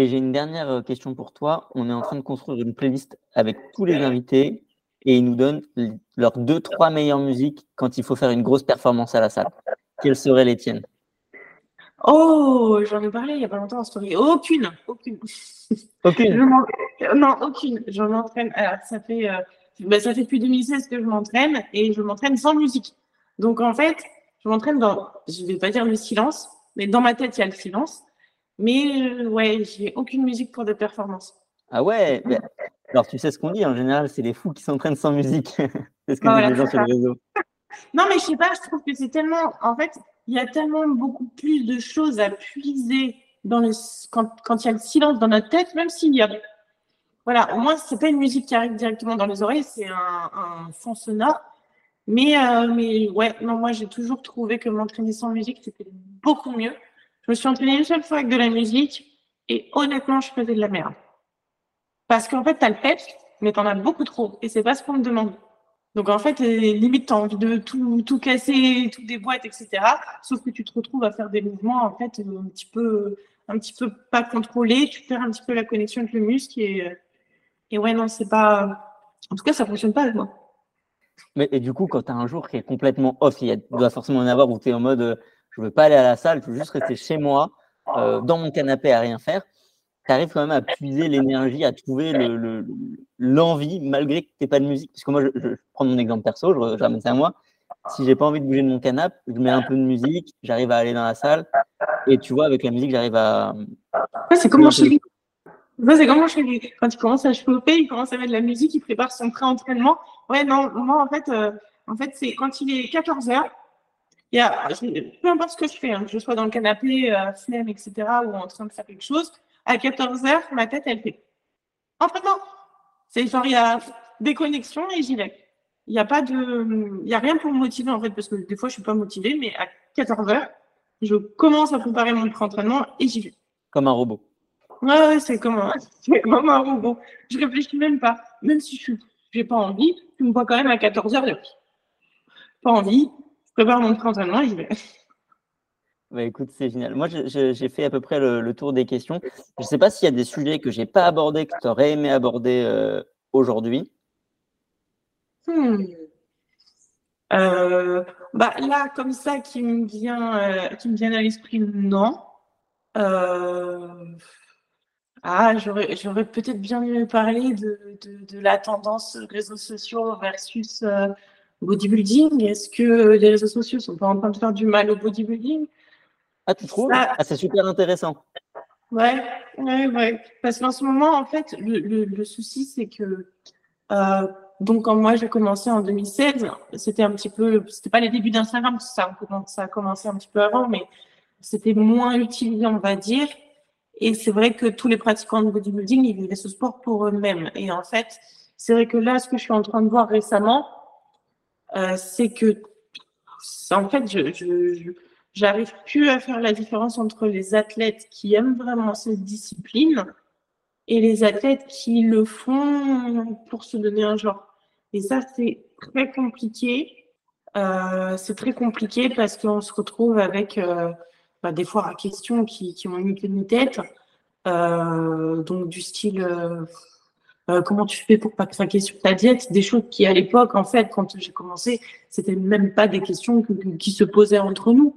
Et j'ai une dernière euh, question pour toi. On est en train de construire une playlist avec tous les invités et ils nous donnent leurs deux, trois meilleures musiques quand il faut faire une grosse performance à la salle. Quelles seraient les tiennes? Oh, j'en ai parlé il n'y a pas longtemps en story. Aucune, aucune. Aucune Non, aucune. Je m'entraîne. Alors, ça fait, euh, ben, ça fait depuis 2016 que je m'entraîne et je m'entraîne sans musique. Donc, en fait, je m'entraîne dans, je ne vais pas dire le silence, mais dans ma tête, il y a le silence. Mais euh, ouais, j'ai aucune musique pour des performances. Ah ouais Alors tu sais ce qu'on dit, en général, c'est les fous qui s'entraînent sans musique. c'est ce que disent les gens sur le réseau. non, mais je sais pas, je trouve que c'est tellement. En fait, il y a tellement beaucoup plus de choses à puiser dans le... quand, quand il y a le silence dans notre tête, même s'il y a. Voilà, au moins, c'est pas une musique qui arrive directement dans les oreilles, c'est un, un fond sonore. Mais, euh, mais ouais, non, moi, j'ai toujours trouvé que m'entraîner sans musique, c'était beaucoup mieux. Je me suis entraînée une seule fois avec de la musique et honnêtement, je faisais de la merde. Parce qu'en fait, tu as le peps, mais tu en as beaucoup trop et c'est pas ce qu'on me demande. Donc en fait, limite, tu as envie de tout, tout casser, tout déboîter, etc. Sauf que tu te retrouves à faire des mouvements en fait un petit peu, un petit peu pas contrôlés. Tu perds un petit peu la connexion avec le muscle et, et ouais, non, c'est pas. En tout cas, ça fonctionne pas avec moi. Mais et du coup, quand tu as un jour qui est complètement off, il doit forcément en avoir où tu es en mode je veux pas aller à la salle, je veux juste rester chez moi, euh, dans mon canapé à rien faire, tu arrives quand même à puiser l'énergie, à trouver l'envie, le, malgré que tu n'aies pas de musique. Parce que moi, je, prends mon exemple perso, je, ramène ça à moi. si j'ai pas envie de bouger de mon canapé, je mets un peu de musique, j'arrive à aller dans la salle. Et tu vois, avec la musique, j'arrive à. c'est comme mon chéri. c'est comme mon chéri. Quand il commence à chauffer, il commence à mettre de la musique, il prépare son pré-entraînement. Ouais, non, moi, en fait, euh, en fait c'est quand il est 14 h il y a, peu importe ce que je fais, hein, que je sois dans le canapé, euh, flemme, etc., ou en train de faire quelque chose, à 14 h ma tête, elle fait entraînement. C'est genre, il y a des connexions et j'y vais. Il n'y a pas de, il y a rien pour me motiver en fait, parce que des fois je suis pas motivée, mais à 14 h je commence à préparer mon entraînement et j'y vais. Comme un robot. Ouais, c'est comme, un, comme un robot. Je réfléchis même pas. Même si je n'ai pas envie, tu me vois quand même à 14 h Pas envie, je prépare mon entraînement et j'y vais. Bah écoute, c'est génial. Moi, j'ai fait à peu près le, tour des questions. Je ne sais pas s'il y a des sujets que je n'ai pas abordés, que tu aurais aimé aborder euh, aujourd'hui. Hmm. Euh, bah, là, comme ça, qui me vient, euh, qui me vient à l'esprit, non. Ah, j'aurais, peut-être bien mieux parler de, de, de, la tendance réseaux sociaux versus bodybuilding. Est-ce que les réseaux sociaux sont pas en train de faire du mal au bodybuilding? Ah, tu trouves? Ah, C'est super intéressant. Ouais, ouais, ouais. Parce qu'en ce moment, en fait, le, le, souci, c'est que. Euh, donc, quand moi j'ai commencé en 2016, c'était un petit peu. C'était pas les débuts d'Instagram, ça, ça a commencé un petit peu avant, mais c'était moins utilisé, on va dire. Et c'est vrai que tous les pratiquants de bodybuilding, ils vivaient ce sport pour eux-mêmes. Et en fait, c'est vrai que là, ce que je suis en train de voir récemment, euh, c'est que, en fait, je, j'arrive plus à faire la différence entre les athlètes qui aiment vraiment cette discipline et les athlètes qui le font pour se donner un genre. Et ça, c'est très compliqué. Euh, c'est très compliqué parce qu'on se retrouve avec euh, bah, des fois à questions qui, ont une tête. Donc du style euh, comment tu fais pour pas craquer sur ta diète? Des choses qui à l'époque, en fait, quand j'ai commencé, c'était même pas des questions qui se posaient entre nous.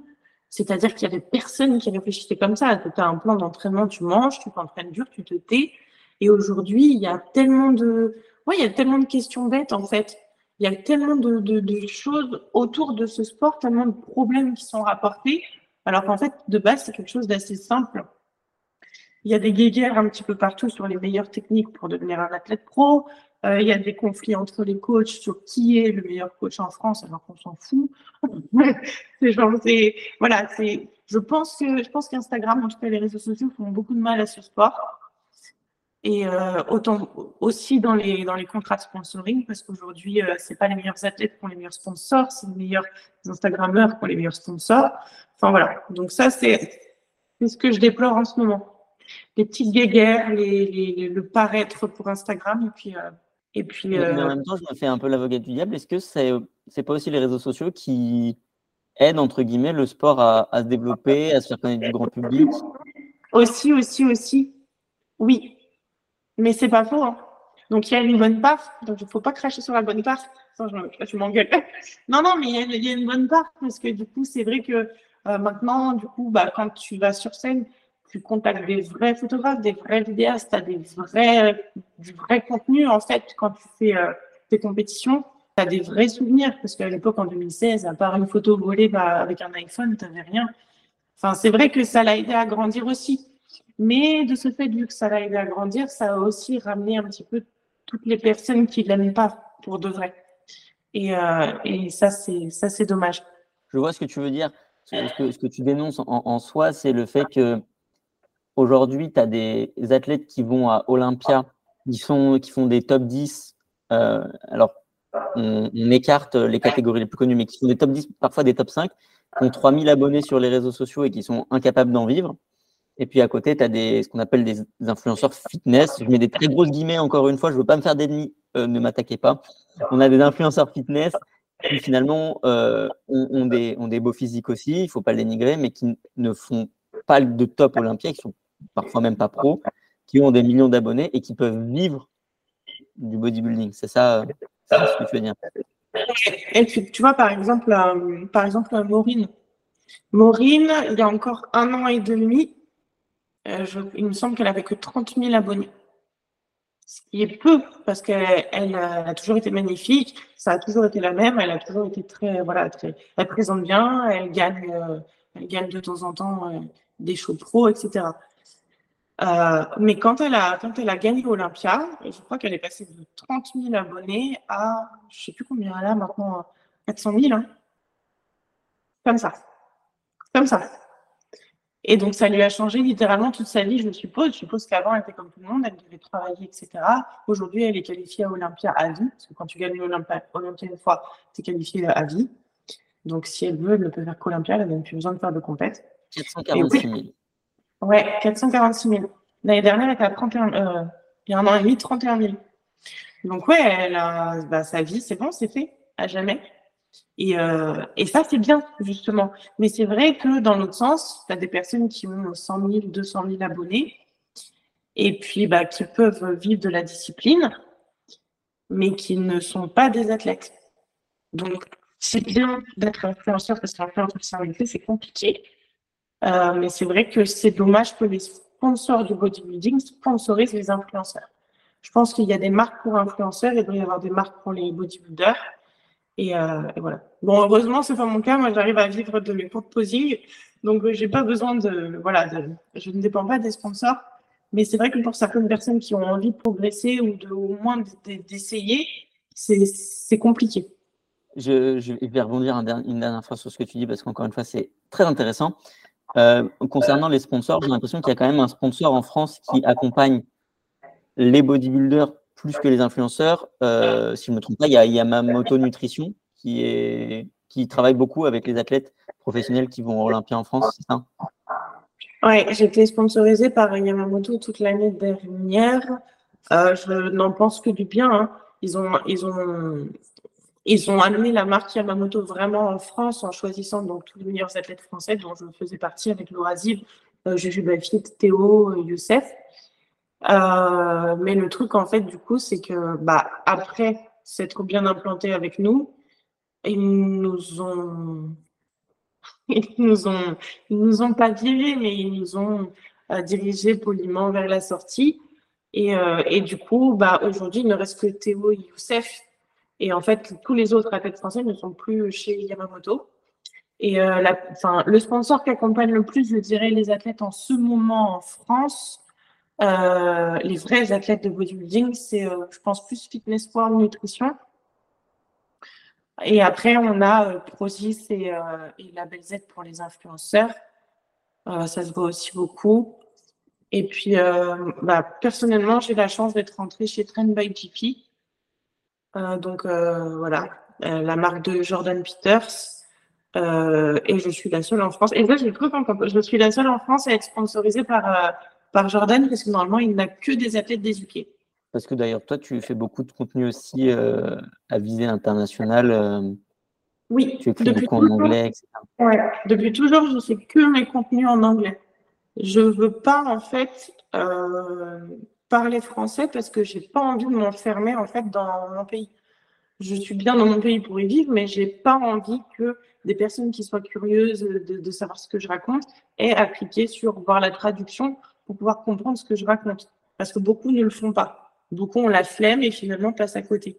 C'est-à-dire qu'il y avait personne qui réfléchissait comme ça. Tu as un plan d'entraînement, tu manges, tu t'entraînes dur, tu te tais. Et aujourd'hui, il y a tellement de, ouais, il y a tellement de questions bêtes en fait. Il y a tellement de, de, choses autour de ce sport, tellement de problèmes qui sont rapportés, alors qu'en fait, de base, c'est quelque chose d'assez simple. Il y a des guéguerres un petit peu partout sur les meilleures techniques pour devenir un athlète pro. Euh, il y a des conflits entre les coachs sur qui est le meilleur coach en France, alors qu'on s'en fout. c'est genre, c'est, voilà, c'est, je pense que, je pense qu'Instagram, en tout cas les réseaux sociaux, font beaucoup de mal à ce sport. Et euh, autant aussi dans les, dans les contrats de sponsoring, parce qu'aujourd'hui, euh, c'est pas les meilleurs athlètes qui ont les meilleurs sponsors, c'est les meilleurs Instagrammeurs qui ont les meilleurs sponsors. Enfin voilà. Donc ça, c'est, c'est ce que je déplore en ce moment. Les petites guéguerres, les, les, le paraître pour Instagram, et puis et puis, mais, en euh, même temps, je me fais un peu l'avocat du diable. Est-ce que c'est n'est pas aussi les réseaux sociaux qui aident entre guillemets le sport à, se développer, à se faire connaître du grand public? Aussi, aussi, aussi. Oui, mais c'est pas faux. Hein. Donc il y a une bonne part. Donc il ne faut pas cracher sur la bonne part. je, m'engueule. non, non, mais il y, a une bonne part parce que du coup, c'est vrai que euh, maintenant, du coup, bah, quand tu vas sur scène, tu contactes des vrais photographes, des vrais vidéastes, tu as des vrais, du vrai contenu en fait quand tu fais euh, tes compétitions. Tu as des vrais souvenirs parce qu'à l'époque en 2016, à part une photo volée bah, avec un iPhone, tu n'avais rien. Enfin, c'est vrai que ça l'a aidé à grandir aussi. Mais de ce fait, vu que ça l'a aidé à grandir, ça a aussi ramené un petit peu toutes les personnes qui ne l'aiment pas pour de vrai. Et, euh, et ça, c'est dommage. Je vois ce que tu veux dire. Ce que, tu dénonces en soi, c'est le fait que Aujourd'hui, tu as des athlètes qui vont à Olympia, qui, sont, qui font des top 10. Euh, alors, on, écarte les catégories les plus connues, mais qui font des top 10, parfois des top 5, qui ont 3000 abonnés sur les réseaux sociaux et qui sont incapables d'en vivre. Et puis à côté, tu as des, ce qu'on appelle des influenceurs fitness. Je mets des très grosses guillemets, encore une fois, je ne veux pas me faire d'ennemis, euh, ne m'attaquez pas. On a des influenceurs fitness qui finalement euh, ont, ont, des, ont des beaux physiques aussi, il ne faut pas le dénigrer, mais qui ne font pas de top olympia, qui sont parfois même pas pro, qui ont des millions d'abonnés et qui peuvent vivre du bodybuilding. C'est ça, ce que tu veux dire. Et tu, vois, par exemple, euh, par exemple, Maureen. Maureen, il y a encore un an et demi, euh, il me semble qu'elle avait que 30 000 abonnés. ce qui est peu, parce qu'elle elle a toujours été magnifique, ça a toujours été la même, elle a toujours été très, voilà, très, elle présente bien, elle gagne, euh, elle gagne de temps en temps euh, des shows pro, etc. Euh, mais quand elle a, quand elle a gagné Olympia, je crois qu'elle est passée de 30 000 abonnés à, je sais plus combien elle a maintenant, 400 000, hein. comme ça, comme ça. Et donc, ça lui a changé littéralement toute sa vie, je suppose. Je suppose qu'avant, elle était comme tout le monde, elle devait travailler, etc. Aujourd'hui, elle est qualifiée à Olympia à vie, parce que quand tu gagnes Olympia, Olympia une fois, tu es qualifiée à vie. Donc, si elle veut, elle ne peut faire qu'Olympia, elle n'a même plus besoin de faire de compète. 446 000. Ouais, 446 000. L'année dernière, elle était à 31, euh, il y a un an et demi, 31 000. Donc, ouais, elle a, bah, sa vie, c'est bon, c'est fait, à jamais. Et, euh, et ça, c'est bien, justement. Mais c'est vrai que dans l'autre sens, tu as des personnes qui ont 100 000, 200 000 abonnés et puis bah, qui peuvent vivre de la discipline, mais qui ne sont pas des athlètes. Donc, c'est bien d'être influenceur parce qu'influenceur, c'est compliqué. Euh, mais c'est vrai que c'est dommage que les sponsors du bodybuilding sponsorisent les influenceurs. Je pense qu'il y a des marques pour influenceurs et il doit y avoir des marques pour les bodybuilders. Euh, et, voilà. Bon, heureusement, c'est pas mon cas. Moi, j'arrive à vivre de mes cours de posing. Donc, euh, j'ai pas besoin de. Voilà, je ne dépends pas des sponsors. Mais c'est vrai que pour certaines personnes qui ont envie de progresser ou de, au moins d'essayer, c'est compliqué. Je, je, vais rebondir une dernière fois sur ce que tu dis parce qu'encore une fois, c'est très intéressant. Euh, concernant les sponsors, j'ai l'impression qu'il y a quand même un sponsor en France qui accompagne les bodybuilders plus que les influenceurs. Euh, si je ne me trompe pas, il y a Yamamoto Nutrition qui, travaille beaucoup avec les athlètes professionnels qui vont à Olympia en France, c'est Oui, j'ai été sponsorisée par Yamamoto toute l'année dernière. Euh, je n'en pense que du bien. Hein. Ils, ont, ils, ont, ils ont amené la marque Yamamoto vraiment en France en choisissant donc tous les meilleurs athlètes français dont je faisais partie avec Laura Ziv, euh, Juju Théo, Youssef. Euh, mais le truc, en fait, du coup, c'est que bah, après s'être bien implanté avec nous, ils nous ont. Ils nous ont, ils nous ont pas virés, mais ils nous ont euh, dirigés poliment vers la sortie. Et, euh, et du coup, bah, aujourd'hui, il ne reste que Théo et Youssef. Et en fait, tous les autres athlètes français ne sont plus chez Yamamoto. Et la, le sponsor qui accompagne le plus, je dirais, les athlètes en ce moment en France, euh, les vrais athlètes de bodybuilding, c'est, euh, je pense, plus fitness sport, nutrition. Et après, on a euh, Prozis et, et Label Z pour les influenceurs. ça se voit aussi beaucoup. Et puis, bah, personnellement, j'ai la chance d'être rentrée chez Trend by GP. Donc, voilà, la marque de Jordan Peters. et je suis la seule en France. Et là, j'ai cru je suis la seule en France à être sponsorisée par par Jordan parce que normalement, il n'a que des athlètes d'éduqués. Parce que d'ailleurs, toi, tu fais beaucoup de contenu aussi euh, à visée internationale. Euh, oui, tu écris beaucoup en anglais, etc. Ouais, depuis toujours, je fais que mes contenus en anglais. Je ne veux pas, en fait, euh, parler français parce que je n'ai pas envie de m'enfermer, en fait, dans mon pays. Je suis bien dans mon pays pour y vivre, mais je n'ai pas envie que des personnes qui soient curieuses de, de, savoir ce que je raconte aient à cliquer sur voir la traduction pour pouvoir comprendre ce que je raconte. Parce que beaucoup ne le font pas. Beaucoup ont la flemme et finalement passent à côté.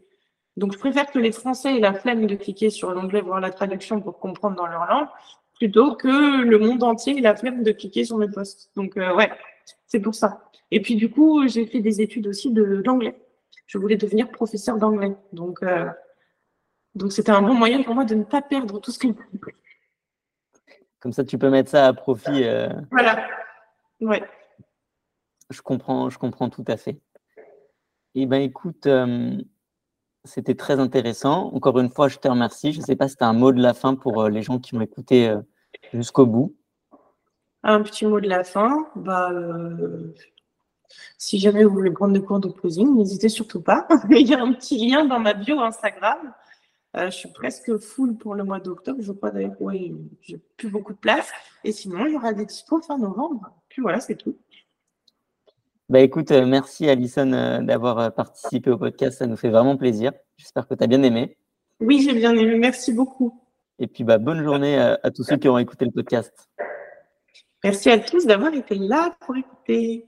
Donc, je préfère que les Français aient la flemme de cliquer sur l'onglet voir la traduction pour comprendre dans leur langue, plutôt que le monde entier ait la flemme de cliquer sur mes posts. Donc, euh, ouais, c'est pour ça. Et puis, du coup, j'ai fait des études aussi d'anglais. Je voulais devenir professeur d'anglais. Donc, euh, donc c'était un bon moyen pour moi de ne pas perdre tout ce que Comme ça, tu peux mettre ça à profit. Euh... Voilà. Ouais. Je comprends, je comprends tout à fait. Eh bien, écoute, euh, c'était très intéressant. Encore une fois, je te remercie. Je ne sais pas si tu as un mot de la fin pour les gens qui m'ont écouté jusqu'au bout. Un petit mot de la fin. Bah, si jamais vous voulez prendre des cours de posing, n'hésitez surtout pas. Il y a un petit lien dans ma bio Instagram. je suis presque full pour le mois d'octobre. Je crois d'ailleurs, oui, j'ai plus beaucoup de place. Et sinon, il y aura des dispos fin novembre. Puis voilà, c'est tout. Bah écoute, euh, merci Alison euh, d'avoir euh, participé au podcast, ça nous fait vraiment plaisir. J'espère que tu as bien aimé. Oui, j'ai bien aimé, merci beaucoup. Et puis bah, bonne journée à tous ceux qui ont écouté le podcast. Merci à tous d'avoir été là pour écouter.